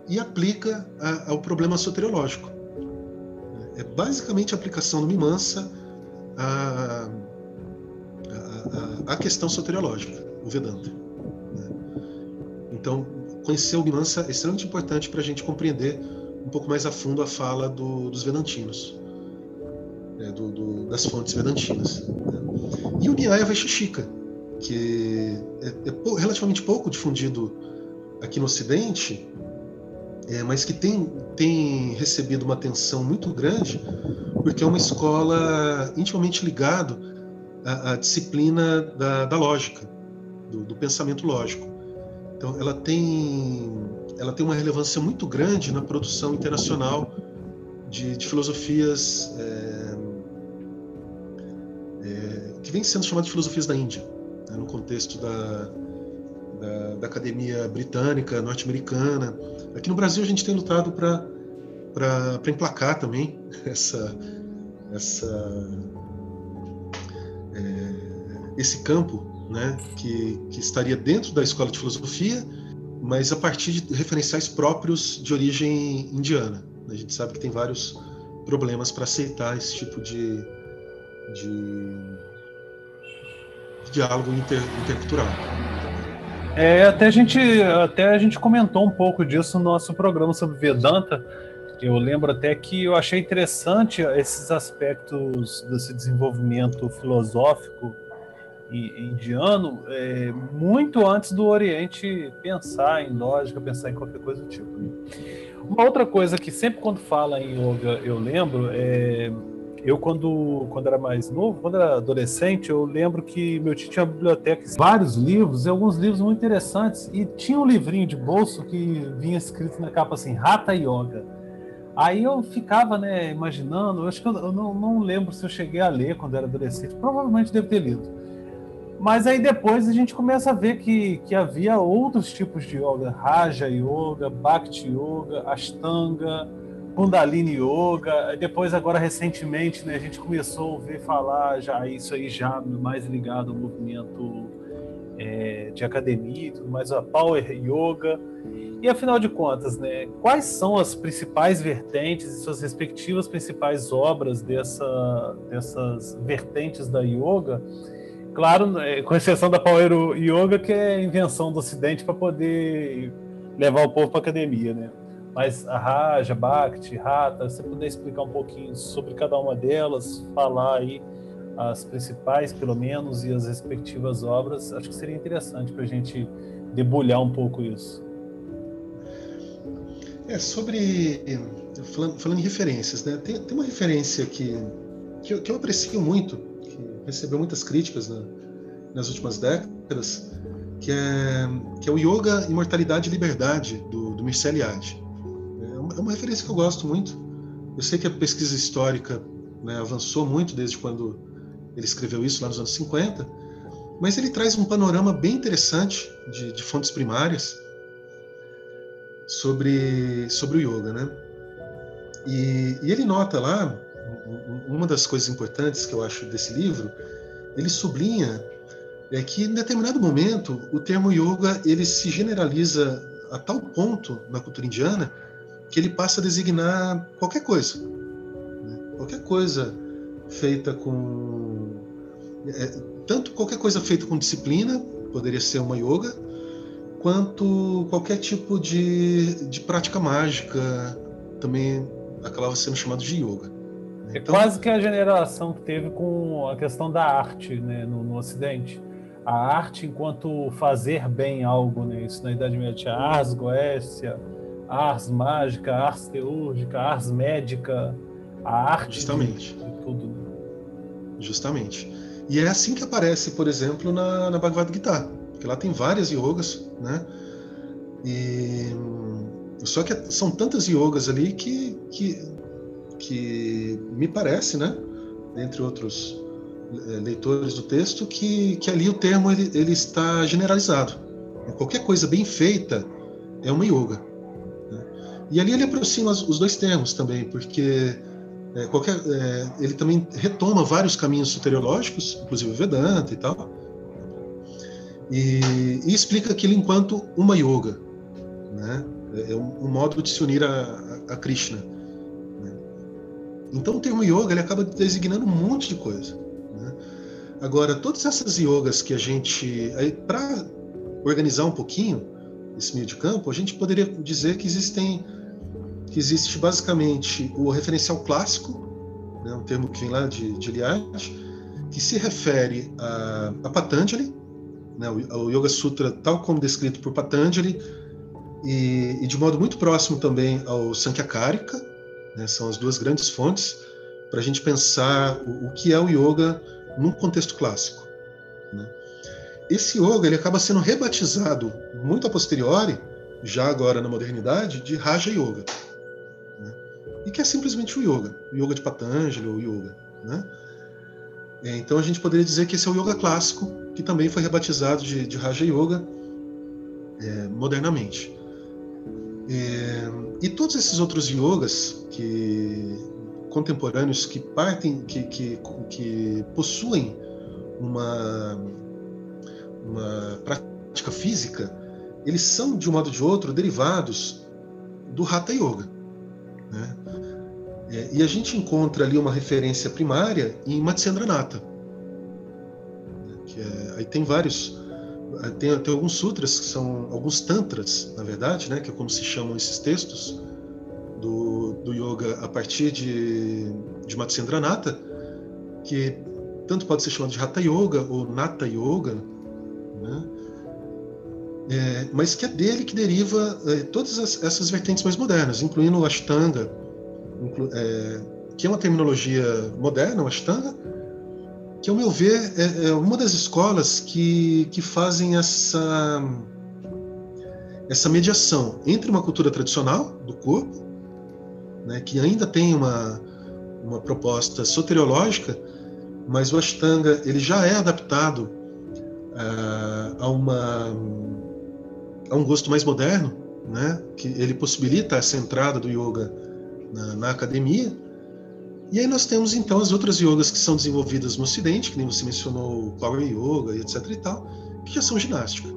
e aplica a, ao problema soteriológico. É basicamente a aplicação do Mimamsa à, à, à questão soteriológica, o Vedanta. Então, conhecer o Mimamsa é extremamente importante para a gente compreender um pouco mais a fundo a fala do, dos Vedantinos, né? do, do, das fontes Vedantinas. Né? E o Nyaya Vaisheshika, que é, é relativamente pouco difundido aqui no Ocidente, é, mas que tem, tem recebido uma atenção muito grande, porque é uma escola intimamente ligada à, à disciplina da, da lógica, do, do, pensamento lógico. Então, ela tem, ela tem uma relevância muito grande na produção internacional de, de filosofias é, é, que vem sendo chamadas de filosofias da Índia, né, no contexto da, da, da academia britânica, norte-americana. Aqui no Brasil a gente tem lutado para emplacar também [LAUGHS] essa, essa, é, esse campo né, que, que estaria dentro da escola de filosofia, mas a partir de referenciais próprios de origem indiana. A gente sabe que tem vários problemas para aceitar esse tipo de, de, diálogo inter, intercultural. É, até a gente até a gente comentou um pouco disso no nosso programa sobre Vedanta. Eu lembro até que eu achei interessante esses aspectos desse desenvolvimento filosófico indiano é, muito antes do Oriente pensar em lógica, pensar em qualquer coisa do tipo. Né? Uma outra coisa que sempre quando fala em yoga eu lembro é eu, quando, quando era mais novo, quando era adolescente, eu lembro que meu tio tinha uma biblioteca, vários livros, e alguns livros muito interessantes, e tinha um livrinho de bolso que vinha escrito na capa assim, Rata Yoga. Aí eu ficava, né, imaginando, eu acho que eu, eu não, não, lembro se eu cheguei a ler quando era adolescente, provavelmente devo ter lido. Mas aí depois a gente começa a ver que, que havia outros tipos de yoga, Raja Yoga, Bhakti Yoga, Ashtanga, Kundalini Yoga. Depois, agora recentemente, né, a gente começou a ouvir falar já isso aí já mais ligado ao movimento é, de academia e tudo mais, a Power Yoga. E afinal de contas, né, quais são as principais vertentes e suas respectivas principais obras dessa, dessas vertentes da yoga? Claro, né, com exceção da Power Yoga, que é invenção do Ocidente para poder levar o povo para academia, né? Mas a Raja, Bhakti, Rata, você puder explicar um pouquinho sobre cada uma delas, falar aí as principais, pelo menos, e as respectivas obras, acho que seria interessante para a gente debulhar um pouco isso. É, sobre. Falando, falando em referências, né? Tem, tem uma referência que, que eu, que, eu, aprecio muito, recebeu muitas críticas na, nas últimas décadas, que é, que é o Yoga, Imortalidade e Liberdade, do, do Mircea Eliade. É uma, é uma referência que eu gosto muito. Eu sei que a pesquisa histórica né, avançou muito desde quando ele escreveu isso lá nos anos 50, mas ele traz um panorama bem interessante de, de fontes primárias sobre, sobre o yoga, né? E, e, ele nota lá, uma das coisas importantes que eu acho desse livro, ele sublinha é que em determinado momento o termo yoga ele se generaliza a tal ponto na cultura indiana que ele passa a designar qualquer coisa, né? qualquer coisa feita com é, tanto qualquer coisa feita com disciplina poderia ser uma yoga, quanto qualquer tipo de, de prática mágica também acabava sendo chamado de yoga. É então, quase que a generação que teve com a questão da arte né, no, no Ocidente. A arte enquanto fazer bem algo, né? Isso na Idade Média tinha ars goécia, ars mágica, ars teúrgica, ars médica, a arte Justamente. De, de tudo. Né? Justamente. E é assim que aparece, por exemplo, na, na Bhagavad Gita, porque lá tem várias yogas, né? E só que são tantas yogas ali que, que, que me parece, né? Entre outros é, leitores do texto, que, que ali o termo ele, ele está generalizado. Qualquer coisa bem feita é uma yoga. Né? E ali ele aproxima os dois termos também, porque é, qualquer, é, ele também retoma vários caminhos soteriológicos, inclusive Vedanta e tal, e, e explica aquilo enquanto uma yoga, né? É, é um, um modo de se unir a, a, Krishna. Então o termo yoga ele acaba designando um monte de coisa. Né? Agora todas essas yogas que a gente, para organizar um pouquinho esse meio de campo, a gente poderia dizer que existem que existe basicamente o referencial clássico, né, um termo que vem lá de, de que se refere a, a Patanjali, né, o, Yoga Sutra tal como descrito por Patanjali, e, e de modo muito próximo também ao Sankhyakarika, né, são as duas grandes fontes para a gente pensar o, o, que é o yoga num contexto clássico. Né. Esse yoga ele acaba sendo rebatizado muito a posteriori, já agora na modernidade, de Raja Yoga e que é simplesmente o yoga, o yoga de Patanjali ou yoga, né? É, então a gente poderia dizer que esse é o yoga clássico, que também foi rebatizado de, de Raja Yoga é, modernamente. É, e todos esses outros yogas que contemporâneos que partem, que, que, que possuem uma, uma prática física, eles são de um modo ou de outro derivados do Hatha Yoga. Né? É, e a gente encontra ali uma referência primária em Matsyendranatha. Né? Que é, aí tem vários, tem, tem alguns sutras, que são alguns tantras, na verdade, né? que é como se chamam esses textos do, do yoga a partir de, de Matsyendranatha, que tanto pode ser chamado de Hatha Yoga ou Nata Yoga, né? É, mas que é dele que deriva é, todas as, essas vertentes mais modernas, incluindo o Ashtanga, inclu, é, que é uma terminologia moderna, o Ashtanga, que, ao meu ver, é, é, uma das escolas que, que fazem essa, essa mediação entre uma cultura tradicional do corpo né, que ainda tem uma, uma proposta soteriológica, mas o Ashtanga ele já é adaptado uh, a, uma, a um gosto mais moderno, né, que ele possibilita essa entrada do yoga na, na academia. E aí nós temos então as outras yogas que são desenvolvidas no Ocidente, que nem você mencionou, o Power Yoga e etc e tal, que já são ginástica,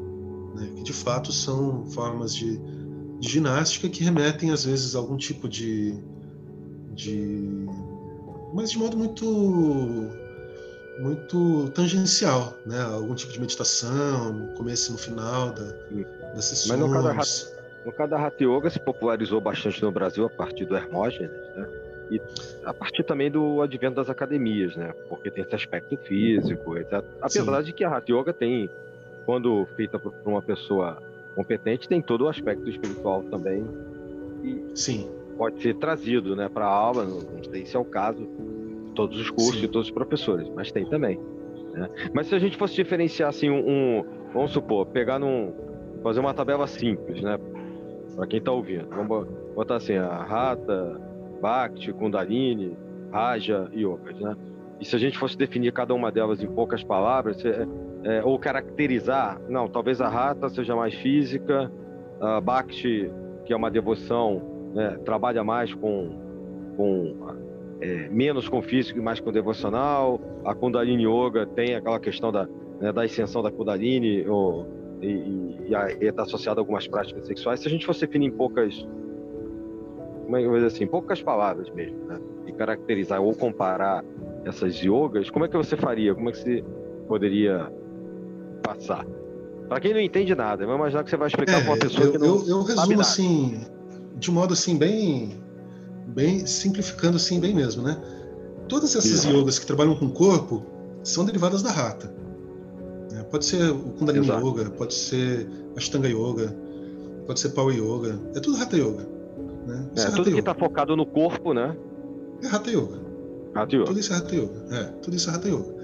né, que de fato são formas de, de ginástica que remetem às vezes a algum tipo de, de mas de modo muito muito tangencial, né? Algum tipo de meditação, no começo e no final da, das sessões. Mas no caso, da, no caso da Hatha Yoga se popularizou bastante no Brasil a partir do Hermógenes, né? E a partir também do advento das academias, né? Porque tem esse aspecto físico, etc. Apesar Sim. de que a Hatha Yoga tem, quando feita por uma pessoa competente, tem todo o aspecto espiritual também. E Sim. Pode ser trazido, né, para a aula, não sei se é o caso todos os cursos e todos os professores, mas tem também. Né? Mas se a gente fosse diferenciar assim um, um vamos supor, pegar num fazer uma tabela simples, né, para quem está ouvindo, vamos botar assim a Rata, Bhakti, Kundalini, Raja e Yogas, né? E se a gente fosse definir cada uma delas em poucas palavras, é, é, ou caracterizar, não, talvez a Rata seja mais física, a Bhakti, que é uma devoção, né, trabalha mais com, com é, menos com físico e mais com devocional. A Kundalini Yoga tem aquela questão da, né, da ascensão da Kundalini ou, e está associada a algumas práticas sexuais. Se a gente fosse definir em poucas, eu dizer assim, poucas palavras mesmo, né, e caracterizar ou comparar essas yogas, como é que você faria? Como é que você poderia passar? Para quem não entende nada, vamos imaginar que você vai explicar é, para uma pessoa eu, que não eu, eu resumo assim, de modo assim bem bem simplificando assim bem mesmo, né? Todas essas Exato. yogas que trabalham com o corpo são derivadas da rata. Né? Pode ser o Kundalini Exato. Yoga, pode ser Ashtanga Yoga, pode ser Power Yoga, é tudo Hatha Yoga. Né? É, tudo que está focado no corpo, né? É Hatha Yoga. Hatha Yoga. Tudo isso é Hatha Yoga. É, tudo isso é Hatha Yoga.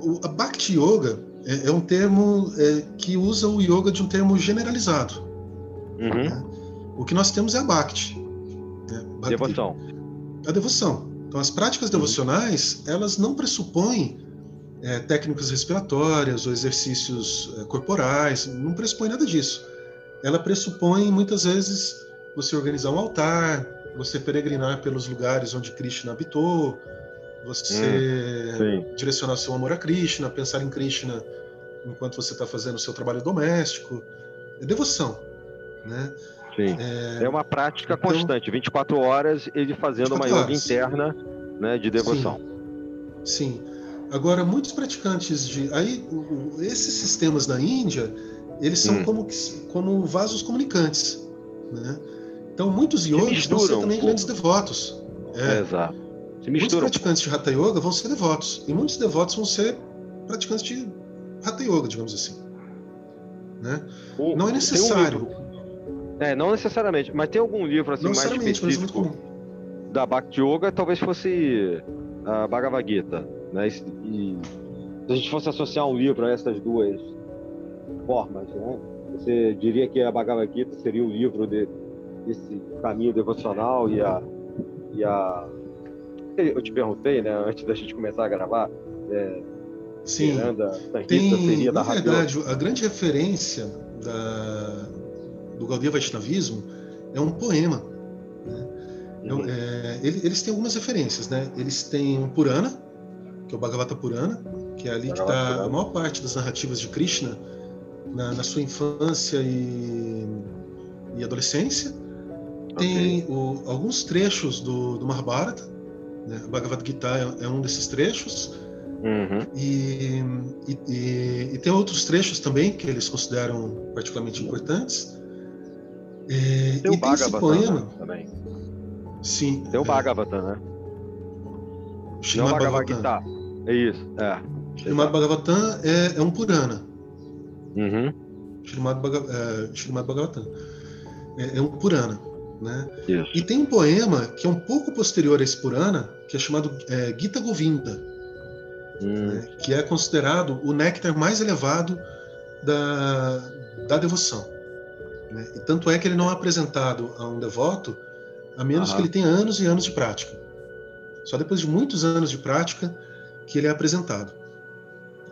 O, a Bhakti Yoga é, é um termo é, que usa o yoga de um termo generalizado. Uhum. Né? O que nós temos é a Bhakti. Devoção. A devoção. Então, as práticas devocionais, elas não pressupõem é, técnicas respiratórias ou exercícios é, corporais, não pressupõe nada disso. Ela pressupõe, muitas vezes, você organizar um altar, você peregrinar pelos lugares onde Krishna habitou, você hum, direcionar seu amor a Krishna, pensar em Krishna enquanto você está fazendo o seu trabalho doméstico. É devoção, né? Sim. É, é uma prática então, constante, 24 horas ele fazendo uma yoga interna né, de devoção. Sim. Sim. Agora, muitos praticantes de. Aí, esses sistemas na Índia, eles são hum. como, como vasos comunicantes. Né? Então, muitos yogis vão ser também grandes devotos. É. Exato. Se muitos praticantes de Hatha Yoga vão ser devotos. E muitos devotos vão ser praticantes de Hatha Yoga, digamos assim. Né? O, Não é necessário. Um é, não necessariamente, mas tem algum livro assim mais é específico da Bhakti Yoga, talvez fosse a Bhagavad Gita, né? E, se a gente fosse associar um livro a essas duas formas, né? Você diria que a Bhagavad Gita seria o livro de, desse caminho devocional e a e a eu te perguntei, né, antes da gente começar a gravar, é, Sim, tem, seria na verdade, a grande referência da, do Gaudiya Vaishnavismo é um poema. Né? Uhum. É, eles têm algumas referências, né? Eles têm um Purana, que é o Bhagavata Purana, que é ali que está a maior parte das narrativas de Krishna na, na sua infância e, e adolescência. Tem okay. o, alguns trechos do, do Mahabharata, né? o Bhagavad Gita é, é um desses trechos. Uhum. E, e, e, e, tem outros trechos também que eles consideram particularmente importantes. É, tem o Bhagavatam poema, também. Sim. Tem o é, Bhagavatam, né? Srimad Não Bhagavatam. É isso, é. Srimad Bhagavatam é, é um Purana. Uhum. Srimad, é, Bhagavatam. É, é, um Purana. Né? Isso. E tem um poema que é um pouco posterior a esse Purana, que é chamado é, Gita Govinda, hum. né? que é considerado o néctar mais elevado da, da devoção. Né? E tanto é que ele não é apresentado a um devoto a menos Aham. que ele tenha anos e anos de prática. Só depois de muitos anos de prática que ele é apresentado.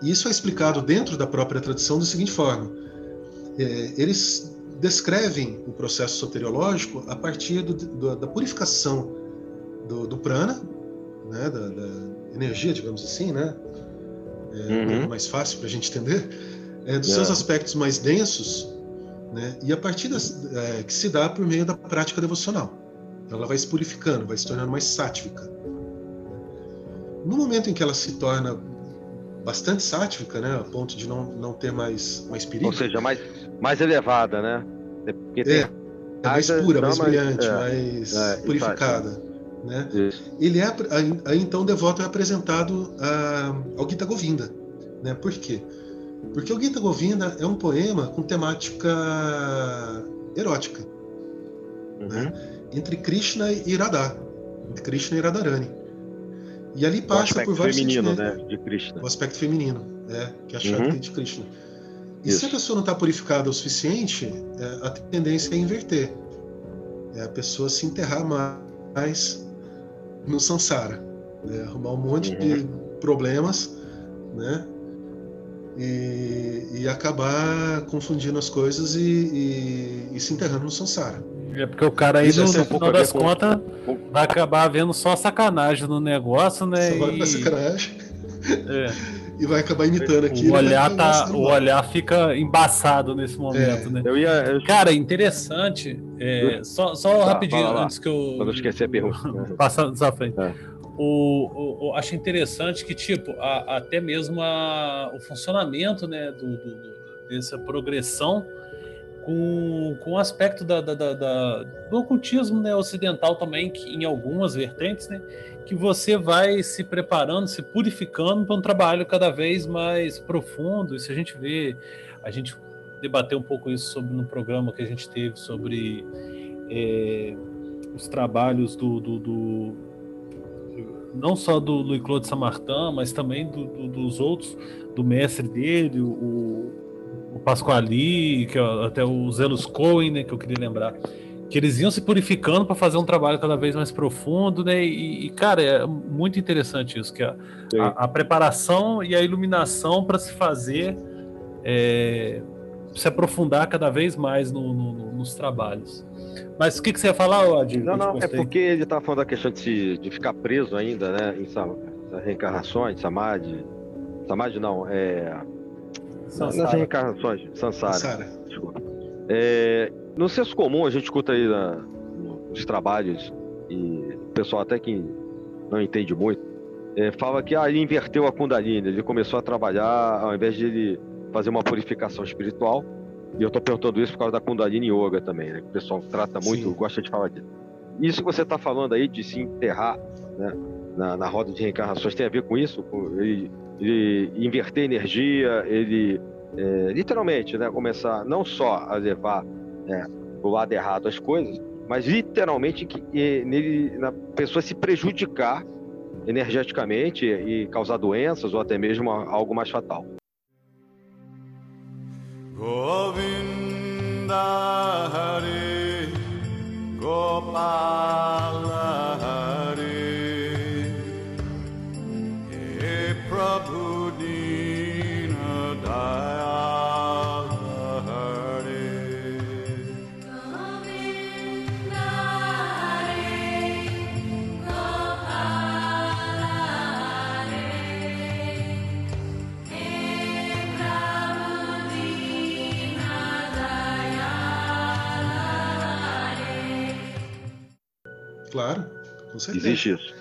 E isso é explicado dentro da própria tradição da seguinte forma: É, eles descrevem o processo soteriológico a partir do- do- da purificação do, do prana, né, da, da energia, digamos assim, né, é, um Uhum. termo mais fácil para a gente entender, é, dos É. seus aspectos mais densos, né, e a partir das, é, que se dá por meio da prática devocional. Então, ela vai se purificando, vai se tornando mais sátrica. No momento em que ela se torna bastante sátrica, né, a ponto de não, não ter mais, mais perigo, Ou seja, mais, mais elevada, né? É Porque É, é mais pura, mais dá mais- brilhante, é, mais é, purificada. Né? isso. Ele é, então o devoto é apresentado a, ao Gita Govinda. Né? Por quê? Porque o Gita Govinda é um poema com temática erótica, Uhum. entre Krishna e Radha, entre Krishna e Radharani. E ali passa por vários feminino, né? De Krishna. O aspecto feminino, é, que é a Uhum. Shakti de Krishna. E Isso. se a pessoa não está purificada o suficiente, é, a tendência é inverter. É a pessoa se enterrar mais no samsara. né? Arrumar um monte Uhum. de problemas, né? E, e acabar confundindo as coisas e, e- e se enterrando no samsara. É porque o cara aí, no, é no pouco final das contas, com- vai acabar vendo só sacanagem no negócio, né? Só vai pra E- sacanagem é, [LAUGHS] e vai acabar imitando aquilo. o vai olhar acabar tá, gastando o olhar fica embaçado nesse momento, É. né? Eu ia. Eu, Cara, interessante. é, só só Tá, rapidinho antes que eu pra não esquecer a pergunta. né? passar dessa frente. É. O, o- o- acho interessante que, tipo, a- até mesmo a- o funcionamento né, do, do- do- dessa progressão com, com o aspecto da, da- da- da- do ocultismo né, ocidental também, que, em algumas vertentes, né, que você vai se preparando, se purificando para um trabalho cada vez mais profundo. E se a gente vê, a gente debateu um pouco isso sobre no programa que a gente teve sobre é, os trabalhos do, do- do- não só do Louis Claude Samartin, mas também do- do- dos outros, do mestre dele, o, o Pasquali, que é até o Zelos Cohen, né, que eu queria lembrar, que eles iam se purificando para fazer um trabalho cada vez mais profundo, né? E, e, cara, é muito interessante isso, que a, Sim. a, a preparação e a iluminação para se fazer, é, se aprofundar cada vez mais no- no- no- nos trabalhos. Mas o que, que você ia falar, Adil? Não, não, é porque ele tá falando da questão de, se- de ficar preso ainda, né? Em nas reencarnações, Samadhi. Samadhi não, é. Nas Sansara. reencarnações, Sansara. Sara. Desculpa. É, no senso comum, a gente escuta aí na- nos trabalhos, e o pessoal até que não entende muito, é, fala que ah, ele inverteu a Kundalini, ele começou a trabalhar, ao invés de ele fazer uma purificação espiritual, e eu estou perguntando isso por causa da Kundalini Yoga também, né, que o pessoal trata muito, Sim. gosta de falar disso. Isso que você está falando aí de se enterrar né, na, na roda de reencarnações tem a ver com isso? Com ele, ele inverter energia, ele é, literalmente, né, começar não só a levar né, pro lado errado as coisas, mas literalmente que, nele, na pessoa se prejudicar energeticamente e causar doenças ou até mesmo algo mais fatal. Govinda Hari Gopala Prabhu Claro, com certeza. Existe isso.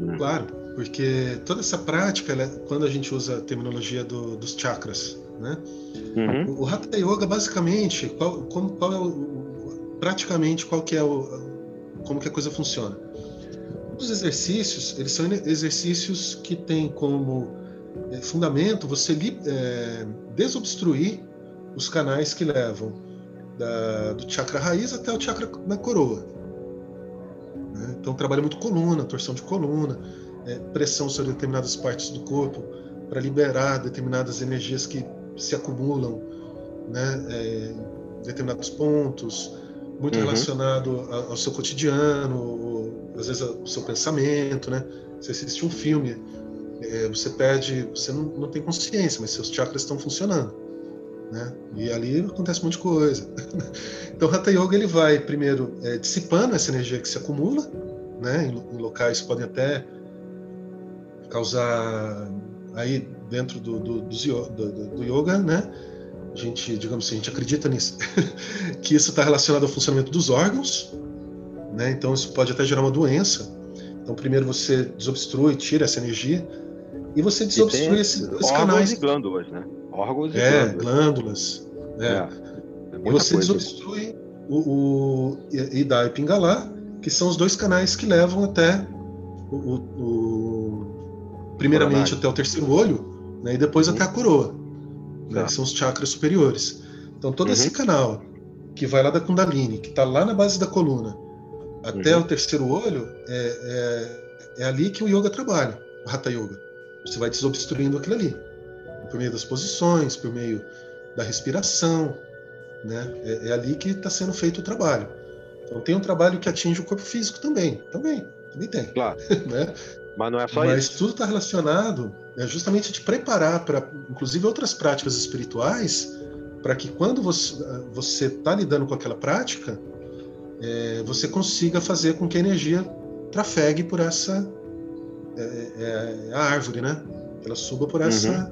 Hum. Claro, porque toda essa prática, ela é- quando a gente usa a terminologia do- dos chakras, né? Uhum. O, o Hatha Yoga, basicamente, qual, como, qual é o, praticamente qual que é o, como que a coisa funciona? Os exercícios, eles são exercícios que têm como eh, fundamento você eh, desobstruir os canais que levam da- do chakra raiz até o chakra na coroa. Né? Então trabalha muito coluna, torção de coluna, eh, pressão sobre determinadas partes do corpo para liberar determinadas energias que se acumulam né, eh, em determinados pontos, muito Uhum. relacionado a- ao seu cotidiano, ou, às vezes ao seu pensamento, né? Você assiste um filme, é, você perde, você não, não tem consciência, mas seus chakras estão funcionando, né? E ali acontece um monte de coisa. [LAUGHS] então, Hatha Yoga ele vai primeiro é, dissipando essa energia que se acumula, né? Em, em locais que podem até causar aí dentro do, do, do, do- do yoga, né? A gente, digamos assim, a gente acredita nisso, [LAUGHS] que isso está relacionado ao funcionamento dos órgãos, né? Então isso pode até gerar uma doença. Então primeiro você desobstrui, tira essa energia e você desobstrui esses, canais, e glândulas, né? Órgãos e é, glândulas. glândulas, é. É. É E você coisa. desobstrui o, o Ida e Pingala, que são os dois canais que levam até o, o- o- primeiramente até o terceiro olho, né, e depois Uhum. até a coroa, né, Tá. que são os chakras superiores. Então todo Uhum. esse canal que vai lá da Kundalini, que está lá na base da coluna, até Uhum. o terceiro olho, é, é, é ali que o yoga trabalha, o Hatha Yoga. Você vai desobstruindo aquilo ali, por meio das posições, por meio da respiração, né? É, é ali que está sendo feito o trabalho. Então tem um trabalho que atinge o corpo físico também, também, também tem, Claro, [LAUGHS] né? mas não é só Mas isso. tudo está relacionado é justamente te preparar para, inclusive, outras práticas espirituais, para que quando você está lidando com aquela prática, é, você consiga fazer com que a energia trafegue por essa é, é, a árvore, né? Ela suba por essa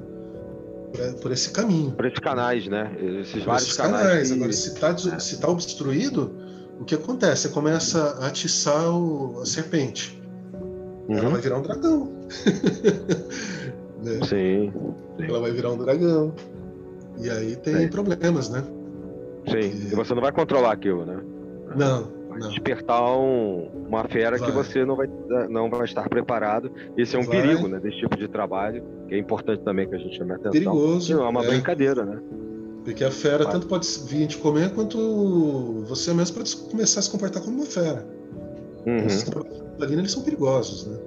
por, por esse caminho. Por esses canais, né? Esses Por vários esses canais. canais. Agora, se está tá obstruído, o que acontece? Você começa a atiçar o- a serpente. Ela Uhum. vai virar um dragão. [LAUGHS] Né? Sim, Ela vai virar um dragão. E aí tem Sim. problemas, né? sim. E você não vai controlar aquilo, né? Não, Vai não. despertar um- uma fera que Vai. você não vai, não vai estar preparado. Esse é um Vai. perigo, né? Desse tipo de trabalho, que é importante também que a gente chame a atenção. Perigoso. Que não é uma é, brincadeira, né? Porque a fera tanto pode vir te comer quanto você mesmo pode começar a se comportar como uma fera. Uhum. Esses ali, eles são perigosos, né?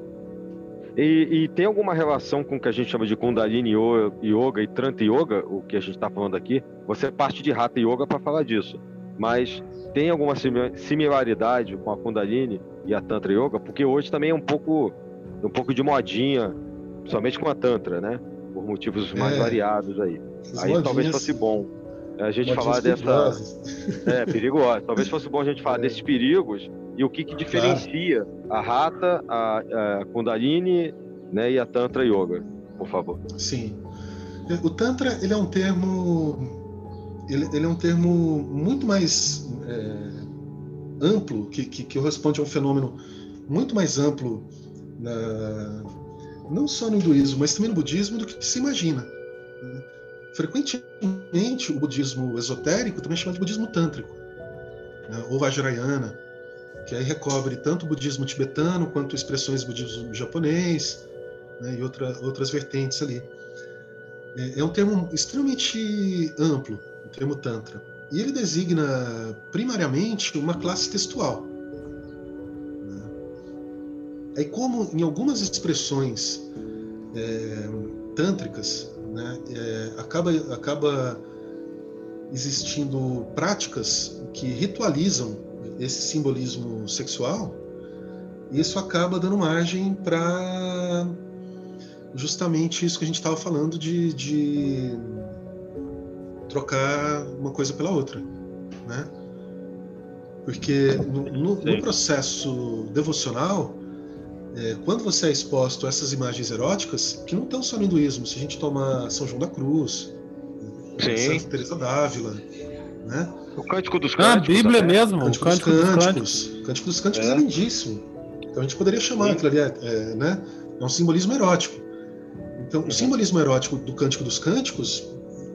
E, e tem alguma relação com o que a gente chama de Kundalini Yo- Yoga e Tranta Yoga, o que a gente está falando aqui? Você parte de Hatha Yoga para falar disso, mas tem alguma simi- similaridade com a Kundalini e a Tantra Yoga? Porque hoje também é um pouco, um pouco de modinha, somente com a Tantra, né? Por motivos mais É. variados aí. Aí talvez fosse bom a gente falar dessa. É, [LAUGHS] perigosa. Talvez fosse bom a gente falar É. desses perigos e o que, que diferencia a Hatha, a, a Kundalini né, e a Tantra Yoga, por favor. Sim. O Tantra, ele é um termo. Ele, ele é um termo muito mais é, amplo, que, que, que responde a um fenômeno muito mais amplo, na- não só no hinduísmo, mas também no budismo, do que se imagina. né? Frequentemente, o budismo esotérico também é chamado de budismo tântrico, né? ou Vajrayana, que aí recobre tanto o budismo tibetano quanto expressões do budismo japonês, né, e outra, outras vertentes ali. É, é um termo extremamente amplo, o termo Tantra. E ele designa primariamente uma classe textual. né. Aí, como em algumas expressões é, tântricas, né, é, acaba, acaba existindo práticas que ritualizam esse simbolismo sexual, e isso acaba dando margem para justamente isso que a gente estava falando de, de trocar uma coisa pela outra, né? Porque no, no- no processo devocional, é, quando você é exposto a essas imagens eróticas, que não estão só no hinduísmo, se a gente toma São João da Cruz, Sim. Santa Teresa d'Ávila, né? O Cântico dos Na Cânticos. Bíblia também. mesmo, o Cântico, Cântico dos Cânticos. Cânticos. Cântico dos Cânticos é. É. lindíssimo. Então a gente poderia chamar Sim. aquilo ali, é, é, né? É um simbolismo erótico. Então, Uhum. o simbolismo erótico do Cântico dos Cânticos,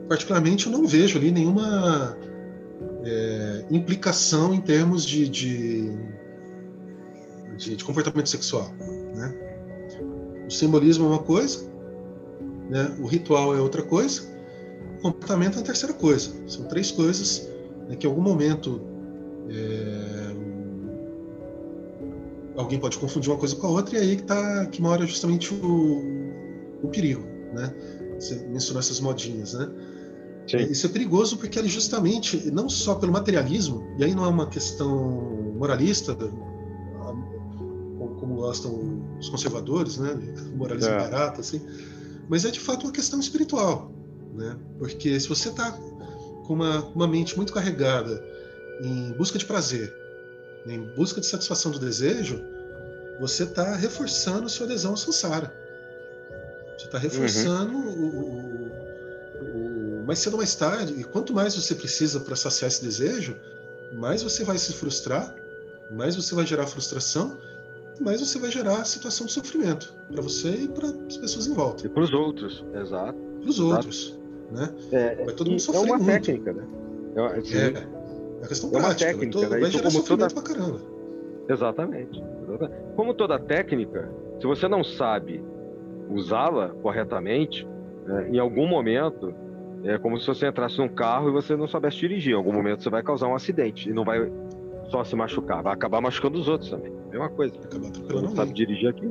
particularmente, eu não vejo ali nenhuma é, implicação em termos de, de, de- de comportamento sexual. Né? O simbolismo é uma coisa, né? o ritual é outra coisa, o comportamento é a terceira coisa. São três coisas né, que em algum momento é, alguém pode confundir uma coisa com a outra e aí que tá que mora justamente o, o perigo, né? Você mencionou essas modinhas, né? Sim. Isso é perigoso porque ele justamente, não só pelo materialismo, e aí não é uma questão moralista, como gostam os conservadores, né? Moralismo É. barato, assim, mas é de fato uma questão espiritual, né? Porque se você está com uma, uma mente muito carregada em busca de prazer, em busca de satisfação do desejo, você está reforçando sua adesão ao samsara. Você está reforçando o, o- o- o- mais cedo ou mais tarde. E quanto mais você precisa para saciar esse desejo, mais você vai se frustrar, mais você vai gerar frustração, mais você vai gerar situação de sofrimento para você e para as pessoas em volta, E para os outros, exato. para os outros. Né? É, Vai todo mundo é sofrer uma muito. técnica, né? É, sim, É, é questão É uma prática. técnica, vai, to- né? vai gerar como sofrimento toda- pra caramba. Exatamente. exatamente. Como toda técnica, se você não sabe usá-la corretamente, né, em algum momento é como se você entrasse num carro e você não soubesse dirigir. Em algum momento você vai causar um acidente e não vai só se machucar, vai acabar machucando os outros também. Mesma coisa. Acabar Você atropelando não sabe dirigir aqui.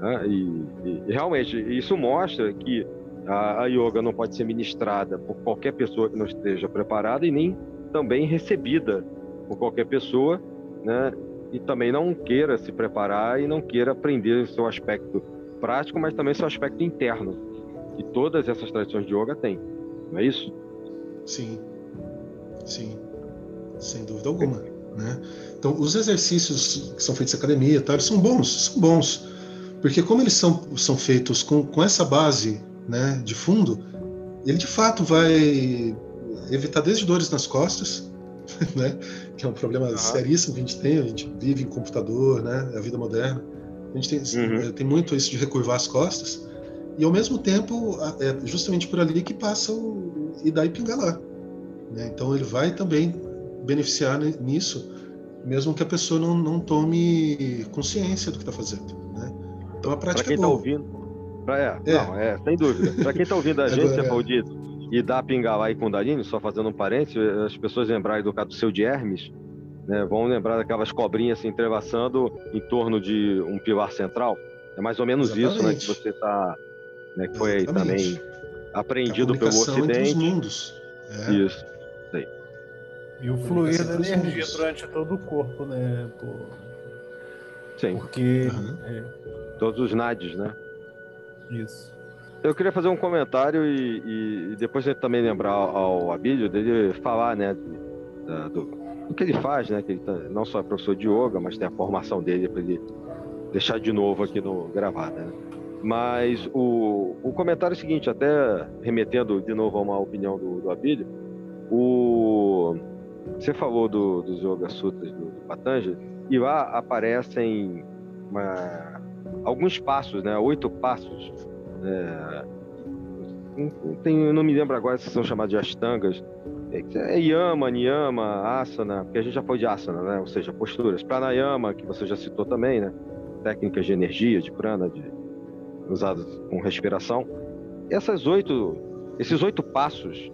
né? E, e- realmente, isso mostra que a, a yoga não pode ser ministrada por qualquer pessoa que não esteja preparada e nem também recebida por qualquer pessoa, né? E também não queira se preparar e não queira aprender seu aspecto prático, mas também seu aspecto interno, que todas essas tradições de yoga têm. Não é isso? Sim, sim, sem dúvida alguma. Né? Então, os exercícios que são feitos na academia, tá, são bons, são bons, porque como eles são, são feitos com, com essa base né, de fundo, ele de fato vai evitar desde dores nas costas, [LAUGHS] né, que é um problema seríssimo que a gente tem, a gente vive em computador, né, é a vida moderna, a gente tem, Uhum. tem muito isso de recurvar as costas, e ao mesmo tempo é justamente por ali que passa o Idai Pingalá. Né? Então ele vai também beneficiar ni- nisso, mesmo que a pessoa não, não tome consciência do que está fazendo. Né? Então a prática quem é está boa. ouvindo. Pra, é, É. Não, é, sem dúvida. Para quem está ouvindo a [LAUGHS] gente, Agora- você falou de e dar Pingalá e Kundalini, só fazendo um parênteses, as pessoas lembrarem do caduceu de Hermes, né, vão lembrar daquelas cobrinhas se entrelaçando em torno de um pilar central. É mais ou menos isso, né, que Exatamente. você está, né, que foi Exatamente. também A aprendido pelo comunicação entre os Ocidente. mundos. É. Isso. E o fluir da energia durante todo o corpo, né? Por- Sim, Porque. Aham. é, todos os nadis, né? isso. Eu queria fazer um comentário e, e- depois a gente também lembrar ao Abílio dele falar, né, de- da- do, do que ele faz, né, que ele tá- não só é professor de yoga, mas tem a formação dele para ele deixar de novo aqui no gravado, né? Mas o, o comentário é o seguinte, até remetendo de novo a uma opinião do, do Abílio, o, você falou do, dos Yoga Sutras do, do Patanjali, e lá aparecem uma- alguns passos, né, oito passos é, tem, não me lembro agora se são chamados de ashtangas. É, é yama, niyama, asana, porque a gente já foi de asana, né? Ou seja, posturas. Pranayama, que você já citou também, né? Técnicas de energia, de prana, de, usadas com respiração. Essas oito, esses oito passos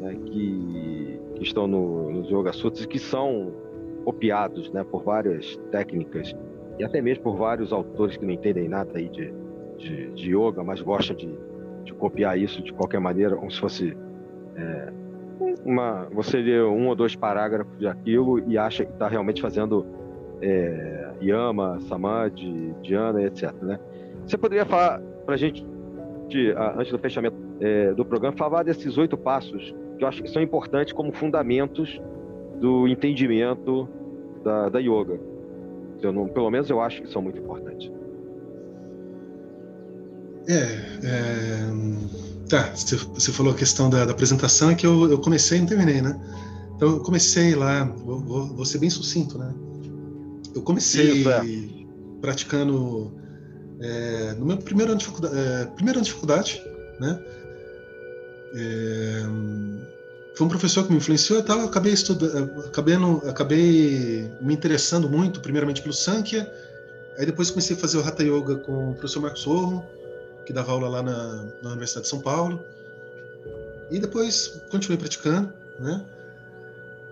né, que, que estão no, nos Yoga Sutras, que são copiados né, por várias técnicas e até mesmo por vários autores que não entendem nada aí de, de, de yoga, mas gostam de, de copiar isso de qualquer maneira, como se fosse é, uma. Você lê um ou dois parágrafos de aquilo e acha que está realmente fazendo é, yama, samadhi, dhyana, etc. Né? Você poderia falar para a gente, de, antes do fechamento é, do programa, falar desses oito passos que eu acho que são importantes como fundamentos do entendimento da, da yoga. Não, pelo menos eu acho que são muito importantes. É, é, tá, você, você falou a questão da, da apresentação, é que eu, eu comecei e não terminei, né? Então eu comecei lá, vou, vou, vou ser bem sucinto, né? Eu comecei Isso, é. praticando é, no meu primeiro ano de faculdade, é, primeiro ano de faculdade né? É, foi um professor que me influenciou e tal, eu acabei estudando, acabei, no- acabei me interessando muito, primeiramente pelo Sankhya, aí depois comecei a fazer o Hatha Yoga com o professor Marcos Orro, que dava aula lá na, na Universidade de São Paulo. E depois continuei praticando, né?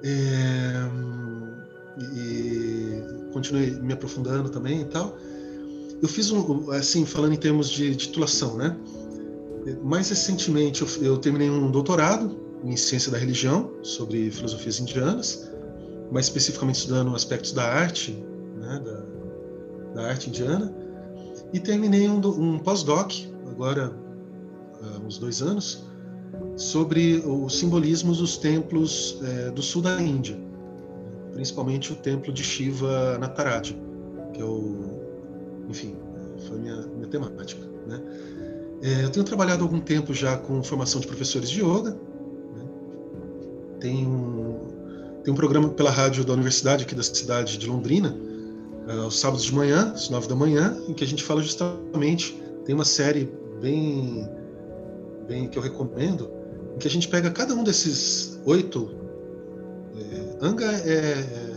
É, e continuei me aprofundando também e tal. Eu fiz um, assim, falando em termos de titulação, né? Mais recentemente, eu, eu terminei um doutorado em ciência da religião sobre filosofias indianas, mais especificamente estudando aspectos da arte, né, da, da arte indiana, e terminei um, um pós-doc agora há uns dois anos sobre os simbolismos dos templos eh, do sul da Índia, principalmente o templo de Shiva Nataraja, que é o, enfim, foi minha, minha temática, né? É, eu tenho trabalhado algum tempo já com formação de professores de yoga. Né? Tem, um, tem um programa pela rádio da universidade aqui da cidade de Londrina, ah, aos sábados de manhã, às nove da manhã, em que a gente fala justamente, tem uma série bem, bem que eu recomendo, em que a gente pega cada um desses oito. É, anga é, é-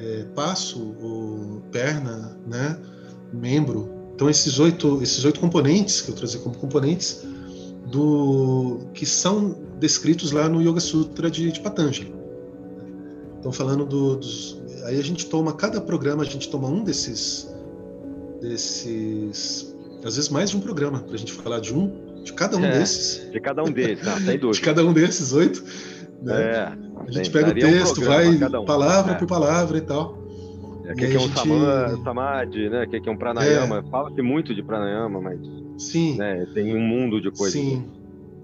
é passo, ou perna, né? Membro. Então esses oito, esses oito componentes que eu trazer como componentes do que são descritos lá no Yoga Sutra de, de Patanjali. Então falando do- dos, aí a gente toma cada programa a gente toma um desses desses às vezes mais de um programa para a gente falar de um de cada um É. desses De cada um deles, ah, sem [LAUGHS] de dúvida. cada um desses oito. Né? É, a gente pega o um texto, programa vai um. palavra É. por palavra e tal. É, o E que, aí que é um gente- sama- samadhi, né? O que, que é um pranayama? Fala-se muito de pranayama, mas Sim, né, tem um mundo de coisas. sim.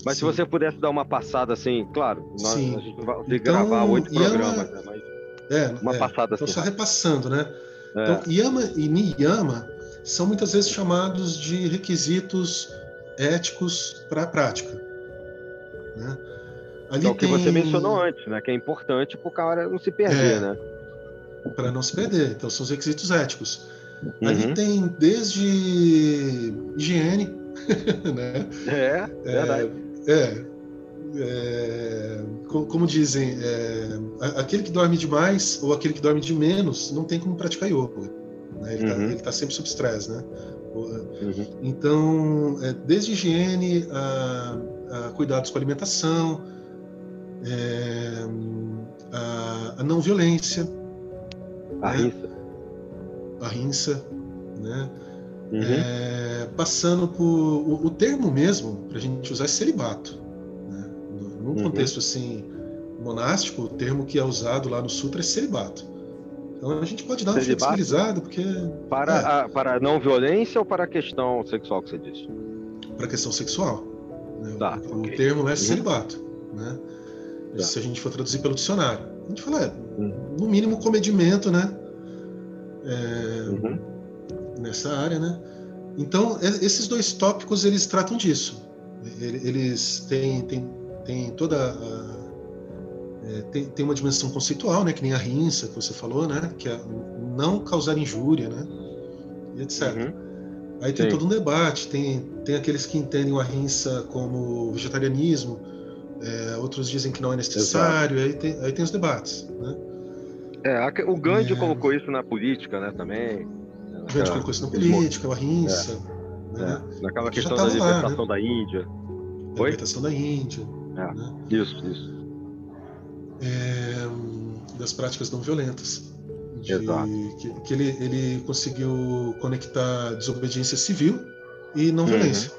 Mas se sim. você pudesse dar uma passada assim, claro, nós, Sim. a gente vai Então, gravar oito Yama- programas, né, mas É, uma é. passada Então, assim. só repassando, né? É. Então, Yama e Niyama são muitas vezes chamados de requisitos éticos para a prática. Né? Ali é o que você mencionou antes, né? Que é importante para o cara não se perder, É. né? Para não se perder. Então, são os requisitos éticos. Uhum. Ali tem desde higiene, [LAUGHS] né? É, verdade. É, é, co- como dizem, é, aquele que dorme demais ou aquele que dorme de menos não tem como praticar yoga. Né? Ele, Uhum. está sempre sob estresse, né? O- Uhum. Então, é, desde higiene a, a cuidados com a alimentação, é, a, a não violência, A É. rinça. a rinça, né? Uhum. É, passando por o, o termo mesmo para a gente usar é celibato. Né? Num Uhum. contexto assim monástico, o termo que é usado lá no sutra é celibato. Então a gente pode dar uma Celibato? flexibilizada porque Para, é. a, para a não violência ou para a questão sexual que você disse? para a questão sexual. né? Tá, o, o ok. termo é Uhum. celibato, né? Tá. Se a gente for traduzir pelo dicionário, a gente fala, é, no mínimo comedimento, né? É, Uhum. nessa área, né? Então, e- esses dois tópicos, eles tratam disso. Ele- Eles têm, têm, têm toda a... é, tem, tem uma dimensão conceitual, né? Que nem a rinça que você falou, né? Que é não causar injúria, né? E etc. Uhum. Aí tem Sim. todo um debate, tem, tem aqueles que entendem o ahimsa como vegetarianismo, é, outros dizem que não é necessário, aí tem, aí tem os debates, né? É, o Gandhi É. colocou isso na política, né, também. A gente colocou isso na política, o ahimsa, né? É, naquela questão da tava lá, libertação da Índia. A Oi? libertação da Índia, É. né? Isso, isso. É, das práticas não violentas. De- Exato. Que, que ele, ele conseguiu conectar desobediência civil e não Uhum. violência.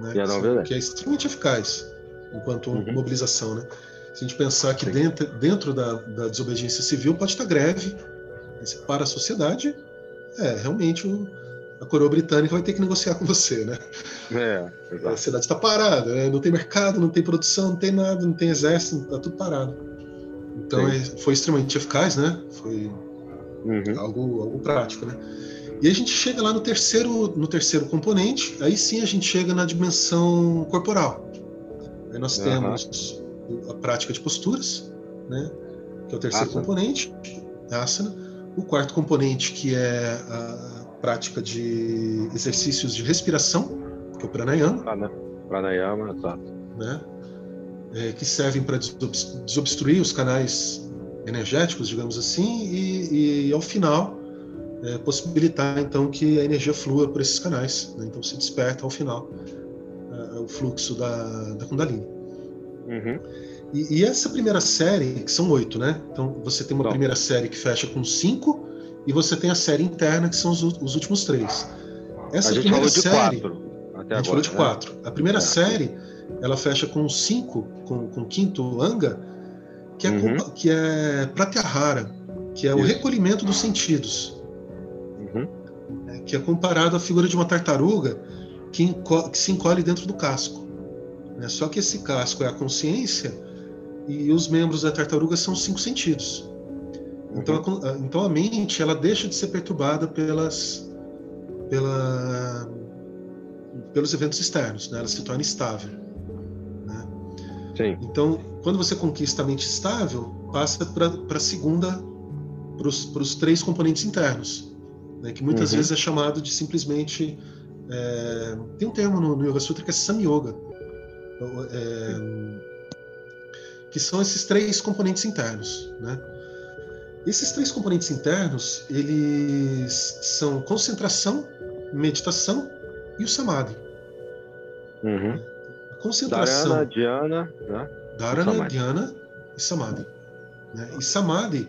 Né? E a não violência. Que é extremamente eficaz enquanto Uhum. mobilização. Né? Se a gente pensar que dentro, dentro da, da desobediência civil pode estar greve, né? Para a sociedade, é realmente o, a coroa britânica vai ter que negociar com você. Né? É, A cidade está parada, né? não tem mercado, não tem produção, não tem nada, não tem exército, está tudo parado. Então é- foi extremamente eficaz, né? Foi Uhum. algo, algo prático, né? E a gente chega lá no terceiro, no terceiro componente, aí sim a gente chega na dimensão corporal. Aí nós Aham. temos a prática de posturas, né? Que é o terceiro Asana. componente, asana. O quarto componente que é a prática de exercícios de respiração, que é o pranayama, Prana- Pranayama, exato. né? É, que servem para desobs- desobstruir os canais energéticos, digamos assim, e, e, ao final é, possibilitar então que a energia flua por esses canais. né? Então se desperta ao final o fluxo da, da Kundalini. Uhum. E, e essa primeira série, que são oito, né? Então você tem uma Não. primeira série que fecha com cinco e você tem a série interna que são os, os últimos três. A Essa gente primeira falou de série, quatro. Até a gente agora, falou de né? quatro. A primeira É. série, ela fecha com cinco, com, com o quinto anga, que é, Uhum. que é Pratyahara, que é o Isso. recolhimento dos sentidos, Uhum. né, que é comparado à figura de uma tartaruga que, que se encolhe dentro do casco. né? Só que esse casco é a consciência e os membros da tartaruga são os cinco sentidos. Então, a, Uhum. a- então a mente ela deixa de ser perturbada pelas, pela, pelos eventos externos, né? ela se torna estável. né? Sim. Então, quando você conquista a mente estável, passa para a segunda, para os três componentes internos, né? que muitas Uhum. vezes é chamado de simplesmente. É, tem um termo no, no Yoga Sutra que é Samyoga, é, que são esses três componentes internos. Né? Esses três componentes internos, eles são concentração, meditação e o samadhi. Uhum. A concentração. Dharana, Diana, né? Dharana, Samadhi. Dhyana e Samadhi. né? E Samadhi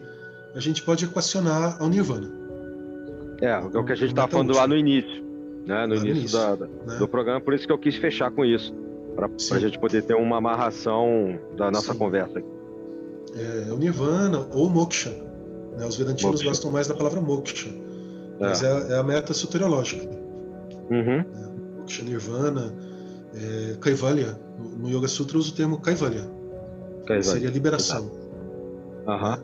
a gente pode equacionar ao Nirvana. É, é o que a gente estava falando lá no início, né? No no início, início, da- Né? do programa, por isso que eu quis fechar com isso, para a gente poder ter uma amarração da nossa Sim. conversa aqui. É, o Nirvana ou Moksha. né? Os vedantinos Moksha. gostam mais da palavra Moksha. Mas é, é a meta soteriológica. Uhum. Moksha, Nirvana, é, Kaivalya. No, Yoga Sutra usa o termo Kaivalya. Dizer, seria liberação. Aham.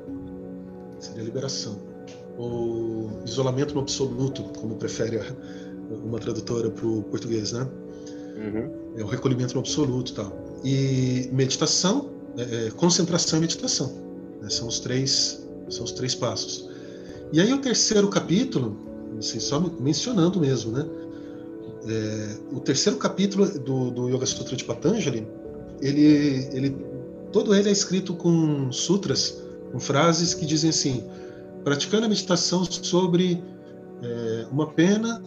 Seria liberação. Ou isolamento no absoluto, como prefere a- uma tradutora para o português, né? Uhum. É o recolhimento no absoluto e tal. E meditação, é, é, concentração e meditação. né? São os três, são os três passos. E aí o terceiro capítulo, assim, só me- mencionando mesmo, né? É, o terceiro capítulo do, do Yoga Sutra de Patanjali, ele, ele, todo ele é escrito com sutras, com frases que dizem assim: praticando a meditação sobre é, uma pena,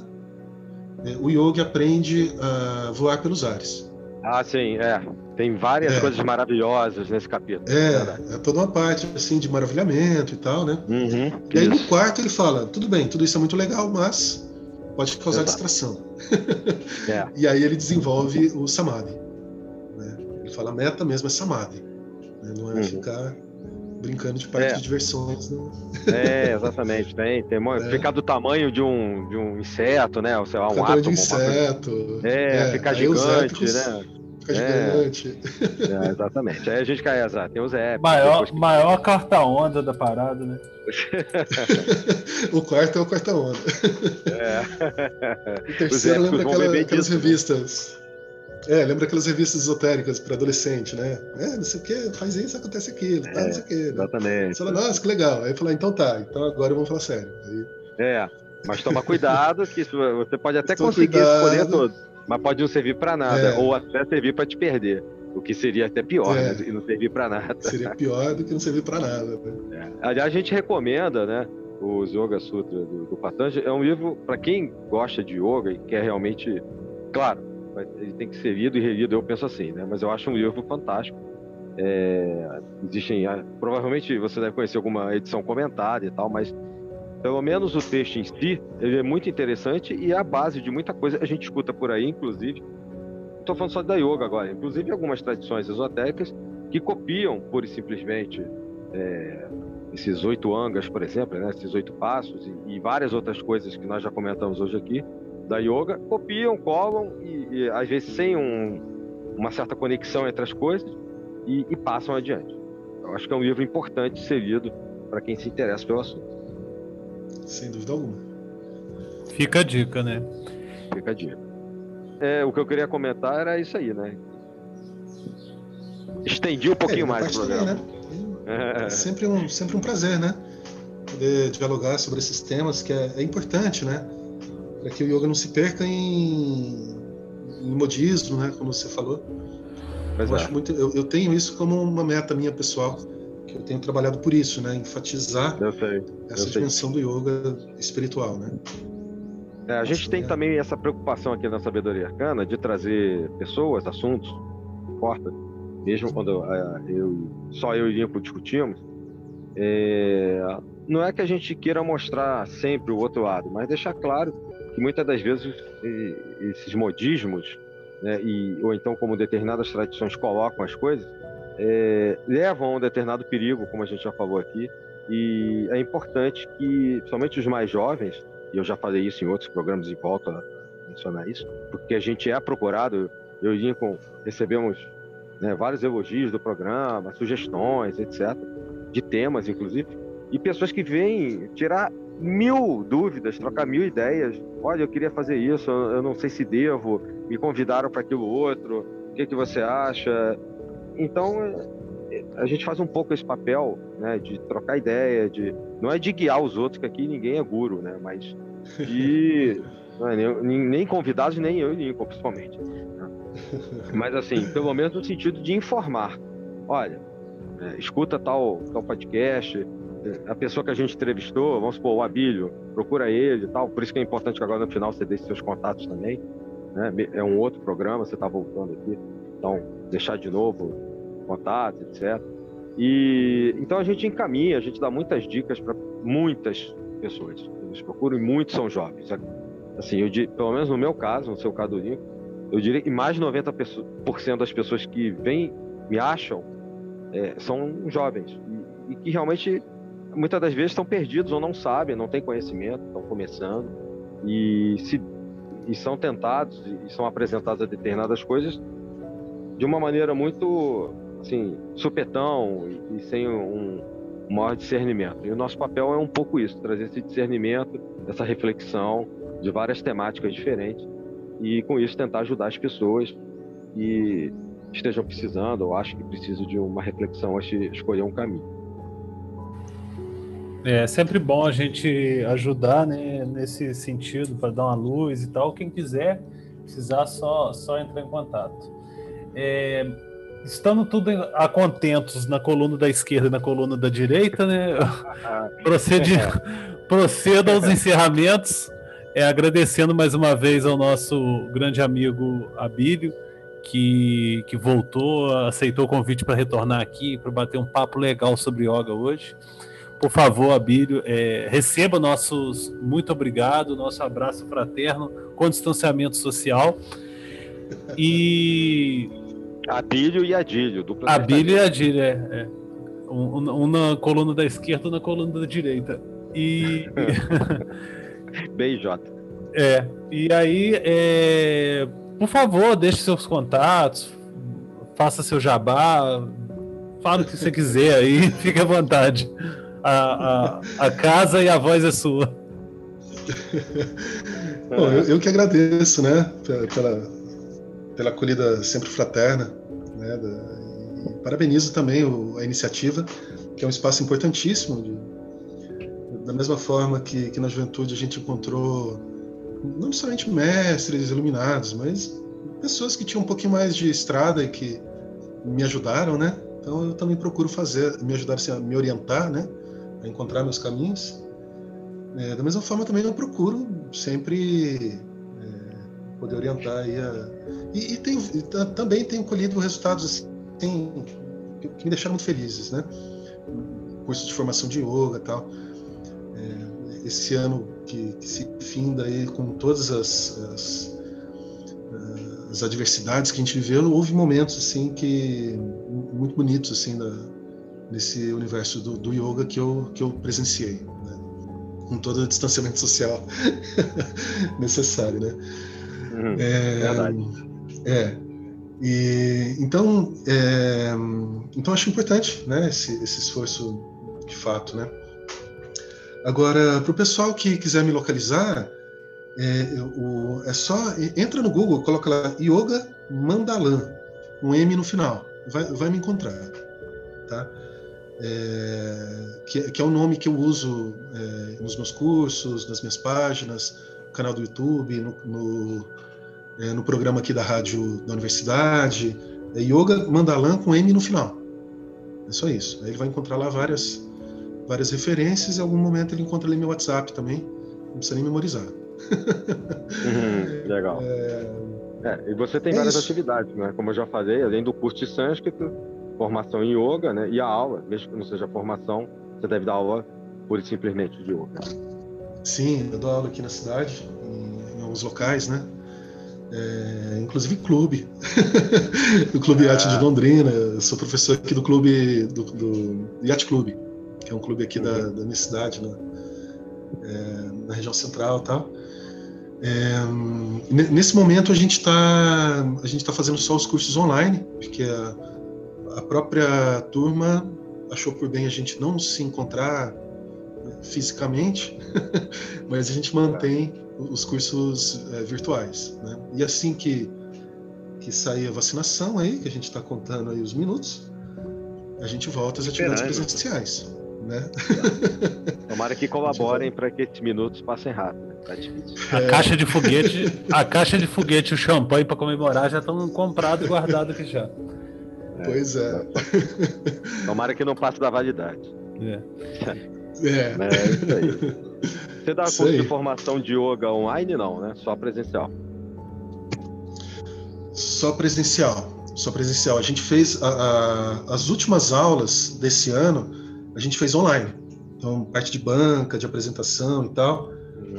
o yogi aprende a voar pelos ares. Ah, sim, é. Tem várias É. coisas maravilhosas nesse capítulo. verdade. É, é toda uma parte assim de maravilhamento e tal, né? Uhum. E aí no Isso. quarto ele fala, tudo bem, tudo isso é muito legal, mas pode causar Exato. distração. [LAUGHS] É. E aí ele desenvolve o samadhi. né? Ele fala a meta mesmo é samadhi, né? não é Uhum. ficar brincando de parque É. de diversões. Não. É, exatamente. Tem, tem [LAUGHS] É. ficar do tamanho de um, de um inseto, né? Ou sei lá, um Fica de átomo. uma coisa- inseto. É, ficar gigante, épicos né? Fica É. gigante. É, exatamente. Aí a gente cai, exato. Tem os. Maior, que- maior carta-onda da parada, né? [LAUGHS] o quarto é o quarta onda. É. O terceiro lembra aquela- aquelas né? revistas. É, lembra aquelas revistas esotéricas para adolescente, né? É, não sei o que, faz isso, acontece aquilo, tá, É, não sei o que. Né? Exatamente. Você fala, nossa, que legal. Aí fala, então tá, então agora vamos falar sério. Aí, É. Mas toma cuidado, que isso- você pode até Toma conseguir cuidado. escolher todos, mas pode não servir pra nada, É. ou até servir pra te perder. O que seria até pior, É. né? E não servir pra nada. seria pior do que não servir para nada. Né? Aliás, a gente recomenda, né? Os Yoga Sutra do, do Patanjali. É um livro para quem gosta de yoga e quer realmente. Claro, ele tem que ser lido e relido, eu penso assim, né? Mas eu acho um livro fantástico. É, existem. ah, Provavelmente você deve conhecer alguma edição comentada e tal, mas pelo menos o texto em si, ele é muito interessante e é a base de muita coisa que a gente escuta por aí, inclusive. Estou falando só da yoga agora, inclusive algumas tradições esotéricas que copiam pura e simplesmente é, esses oito angas, por exemplo, né, esses oito passos e, e várias outras coisas que nós já comentamos hoje aqui da yoga, copiam, colam e, e, às vezes sem um- uma certa conexão entre as coisas e, e passam adiante. Eu acho que é um livro importante de ser lido para quem se interessa pelo assunto. Sem dúvida alguma. Fica a dica, né? Fica a dica. É, o que eu queria comentar era isso aí, né? Estendi um pouquinho É, mais o parte também, programa. né? É sempre um, sempre um prazer, né? Poder dialogar sobre esses temas, que é, é importante, né? Para que o yoga não se perca em, modismo, né? Como você falou. Pois Eu, é. acho muito, eu, eu tenho isso como uma meta minha pessoal, que eu tenho trabalhado por isso, né? Enfatizar sei. essa sei. dimensão do yoga espiritual, né? É, a gente tem né? também essa preocupação aqui na Sabedoria Arcana de trazer pessoas, assuntos, importa, mesmo quando é, eu, só eu e Limpo discutimos, é, não é que a gente queira mostrar sempre o outro lado, mas deixar claro que muitas das vezes esses modismos, né, e, ou então como determinadas tradições colocam as coisas, é, levam a um determinado perigo, como a gente já falou aqui, e é importante que, principalmente os mais jovens, e eu já falei isso em outros programas e volto a mencionar isso, porque a gente é procurado, eu e Lincoln recebemos né, vários elogios do programa, sugestões, etc., de temas, inclusive, e pessoas que vêm tirar mil dúvidas, trocar mil ideias. Olha, eu queria fazer isso, eu não sei se devo, me convidaram para aquilo outro, o que, que você acha? Então, é, a gente faz um pouco esse papel, né, de trocar ideia, de não é de guiar os outros, que aqui ninguém é guru, né, mas de [LAUGHS] é nem, nem- nem convidados, nem eu e Lincoln, principalmente. né. Mas assim, pelo menos no sentido de informar. Olha, é, escuta tal, tal podcast, a pessoa que a gente entrevistou, vamos supor, o Abílio, procura ele e tal. Por isso que é importante que agora no final você deixe seus contatos também. Né? É um outro programa, você está voltando aqui. Então, deixar de novo contatos, etc. E então a gente encaminha, a gente dá muitas dicas para muitas pessoas. Eles procuram e muitos são jovens. Assim, eu, pelo menos no meu caso, no seu caso eu diria que mais de 90% das pessoas que vêm, me acham, é, são jovens. E, e que realmente, muitas das vezes, estão perdidos ou não sabem, não têm conhecimento, estão começando. E, se, e são tentados e, são apresentados a determinadas coisas de uma maneira muito, assim, supetão e, e sem um, um maior discernimento. E o nosso papel é um pouco isso, trazer esse discernimento, essa reflexão de várias temáticas diferentes e com isso tentar ajudar as pessoas que estejam precisando ou acham que precisam de uma reflexão de escolher um caminho. É sempre bom a gente ajudar né, nesse sentido, para dar uma luz e tal. Quem quiser, precisar, só, só entrar em contato. É, estando tudo a contentos na coluna da esquerda e na coluna da direita, né? [LAUGHS] Procede, proceda aos encerramentos, é, agradecendo mais uma vez ao nosso grande amigo Abílio, que, que voltou, aceitou o convite para retornar aqui, para bater um papo legal sobre yoga hoje. Por favor, Abílio, é, receba nossos muito obrigado, nosso abraço fraterno com distanciamento social. E Abílio e Adílio, dupla Abílio e Adílio, é, é. Um, um- na coluna da esquerda, um na coluna da direita. E, [LAUGHS] BJ. é, e aí, é, por favor, deixe seus contatos, faça seu jabá, fala o que você quiser aí, [LAUGHS] fique à vontade. A, a, casa e a voz é sua. [LAUGHS] Bom, eu, eu que agradeço, né, pe- pela, pela acolhida sempre fraterna, né, da- parabenizo também o- a iniciativa, que é um espaço importantíssimo. de- da mesma forma que, que na juventude a gente encontrou não necessariamente mestres iluminados, mas pessoas que tinham um pouquinho mais de estrada e que me ajudaram, né? Então eu também procuro fazer, me ajudar assim, a me orientar, né, a encontrar meus caminhos. É, da mesma forma também eu procuro sempre é, poder orientar aí a... e, e, tenho, e ta- também tenho colhido resultados assim, que, me deixaram muito felizes, né? Curso de formação de yoga, tal. É, esse ano que, que se finda aí com todas as, as as adversidades que a gente viveu, houve momentos assim que muito bonitos assim da, nesse universo do, do yoga que eu que eu presenciei, né? com todo o distanciamento social [LAUGHS] necessário, né? Uhum, É, Verdade. é. E então, é, então acho importante, né, esse, esse esforço de fato, né? Agora, para o pessoal que quiser me localizar, é, o- é só entra no Google, coloca lá Yoga Mandalam, um M no final, vai, vai me encontrar, tá? É, que, que é o nome que eu uso é, nos meus cursos, nas minhas páginas, no canal do YouTube, no, no, é, no programa aqui da rádio da universidade. É Yoga Mandalam com M no final. É só isso. Aí ele vai encontrar lá várias, várias referências. Em algum momento ele encontra ali meu WhatsApp também. Não precisa nem memorizar. Uhum, legal. [LAUGHS] É, e você tem É várias isso. atividades, né? Como eu já falei, além do curso de sânscrito, formação em yoga, né? E a aula, mesmo que não seja formação, você deve dar aula pura e simplesmente de yoga. Sim, eu dou aula aqui na cidade, em alguns locais, né? É, inclusive clube, [LAUGHS] do Clube Yacht de Londrina. Eu sou professor aqui do clube do, do Yacht Clube, que é um clube aqui da, da minha cidade, né? É, na região central, e tal. É, ne- nesse momento a gente está a gente tá fazendo só os cursos online, porque a, a própria turma achou por bem a gente não se encontrar né, fisicamente, [LAUGHS] mas a gente mantém os cursos eh, virtuais. Né? E assim que, que sair a vacinação aí, que a gente está contando aí os minutos, a gente volta às atividades presenciais. Né? [LAUGHS] Tomara que colaborem [LAUGHS] para que esses minutos passem rápido. Tá. A caixa de foguete, a caixa de foguete e o champanhe para comemorar já estão comprados e guardados aqui já. Pois é. [LAUGHS] Tomara que não passe da validade. É. [LAUGHS] É. É isso aí. Você dá curso de formação de yoga online, não, né? Só presencial. Só presencial. Só presencial. A gente fez a- a- as últimas aulas desse ano, a gente fez online. Então, parte de banca, de apresentação e tal,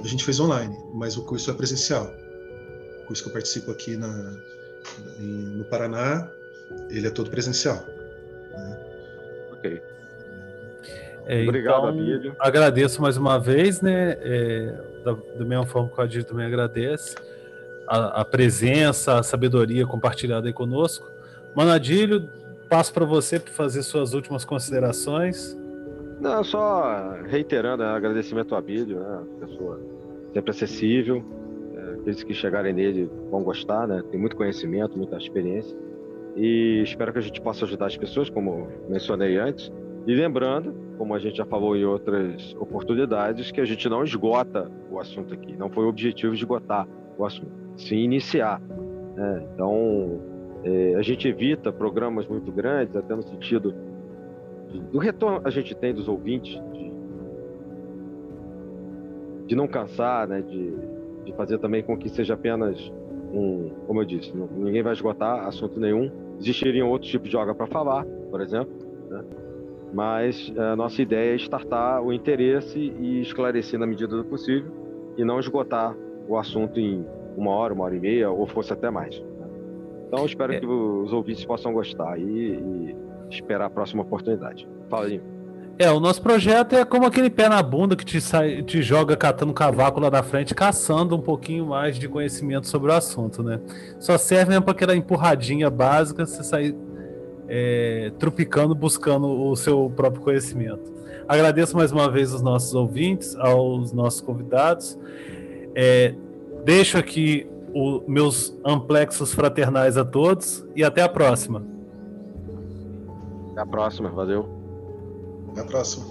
a gente fez online, mas o curso é presencial. O curso que eu participo aqui na, em- no Paraná, ele é todo presencial. Ok. É, Obrigado, então, Abílio. Agradeço mais uma vez, né? é, da, da mesma forma que o Adir também agradece a, a presença, a sabedoria compartilhada aí conosco. Manadilho, passo para você para fazer suas últimas considerações. Não, só reiterando né, agradecimento ao Abílio, né? Pessoa sempre acessível. É, aqueles que chegarem nele vão gostar, né? Tem muito conhecimento, muita experiência. E espero que a gente possa ajudar as pessoas, como mencionei antes. E lembrando, como a gente já falou em outras oportunidades, que a gente não esgota o assunto aqui. Não foi o objetivo esgotar o assunto, sim iniciar. né? Então, é, a gente evita programas muito grandes, até no sentido de- do retorno a gente tem dos ouvintes, de, de não cansar, né? de, de fazer também com que seja apenas um, como eu disse, ninguém vai esgotar assunto nenhum. Existiriam outros tipos de yoga para falar, por exemplo, né? mas eh, a nossa ideia é startar o interesse e esclarecer na medida do possível e não esgotar o assunto em uma hora, uma hora e meia, ou fosse até mais. né? Então, espero É. que os ouvintes possam gostar e, e esperar a próxima oportunidade. Fala aí. É, o nosso projeto é como aquele pé na bunda que te, sai, te joga catando cavaco lá na frente, caçando um pouquinho mais de conhecimento sobre o assunto, né? Só serve mesmo para aquela empurradinha básica, você sair é, trupicando, buscando o seu próprio conhecimento. Agradeço mais uma vez os nossos ouvintes, aos nossos convidados. É, deixo aqui os meus amplexos fraternais a todos e até a próxima. Até a próxima. Valeu. Até a próxima.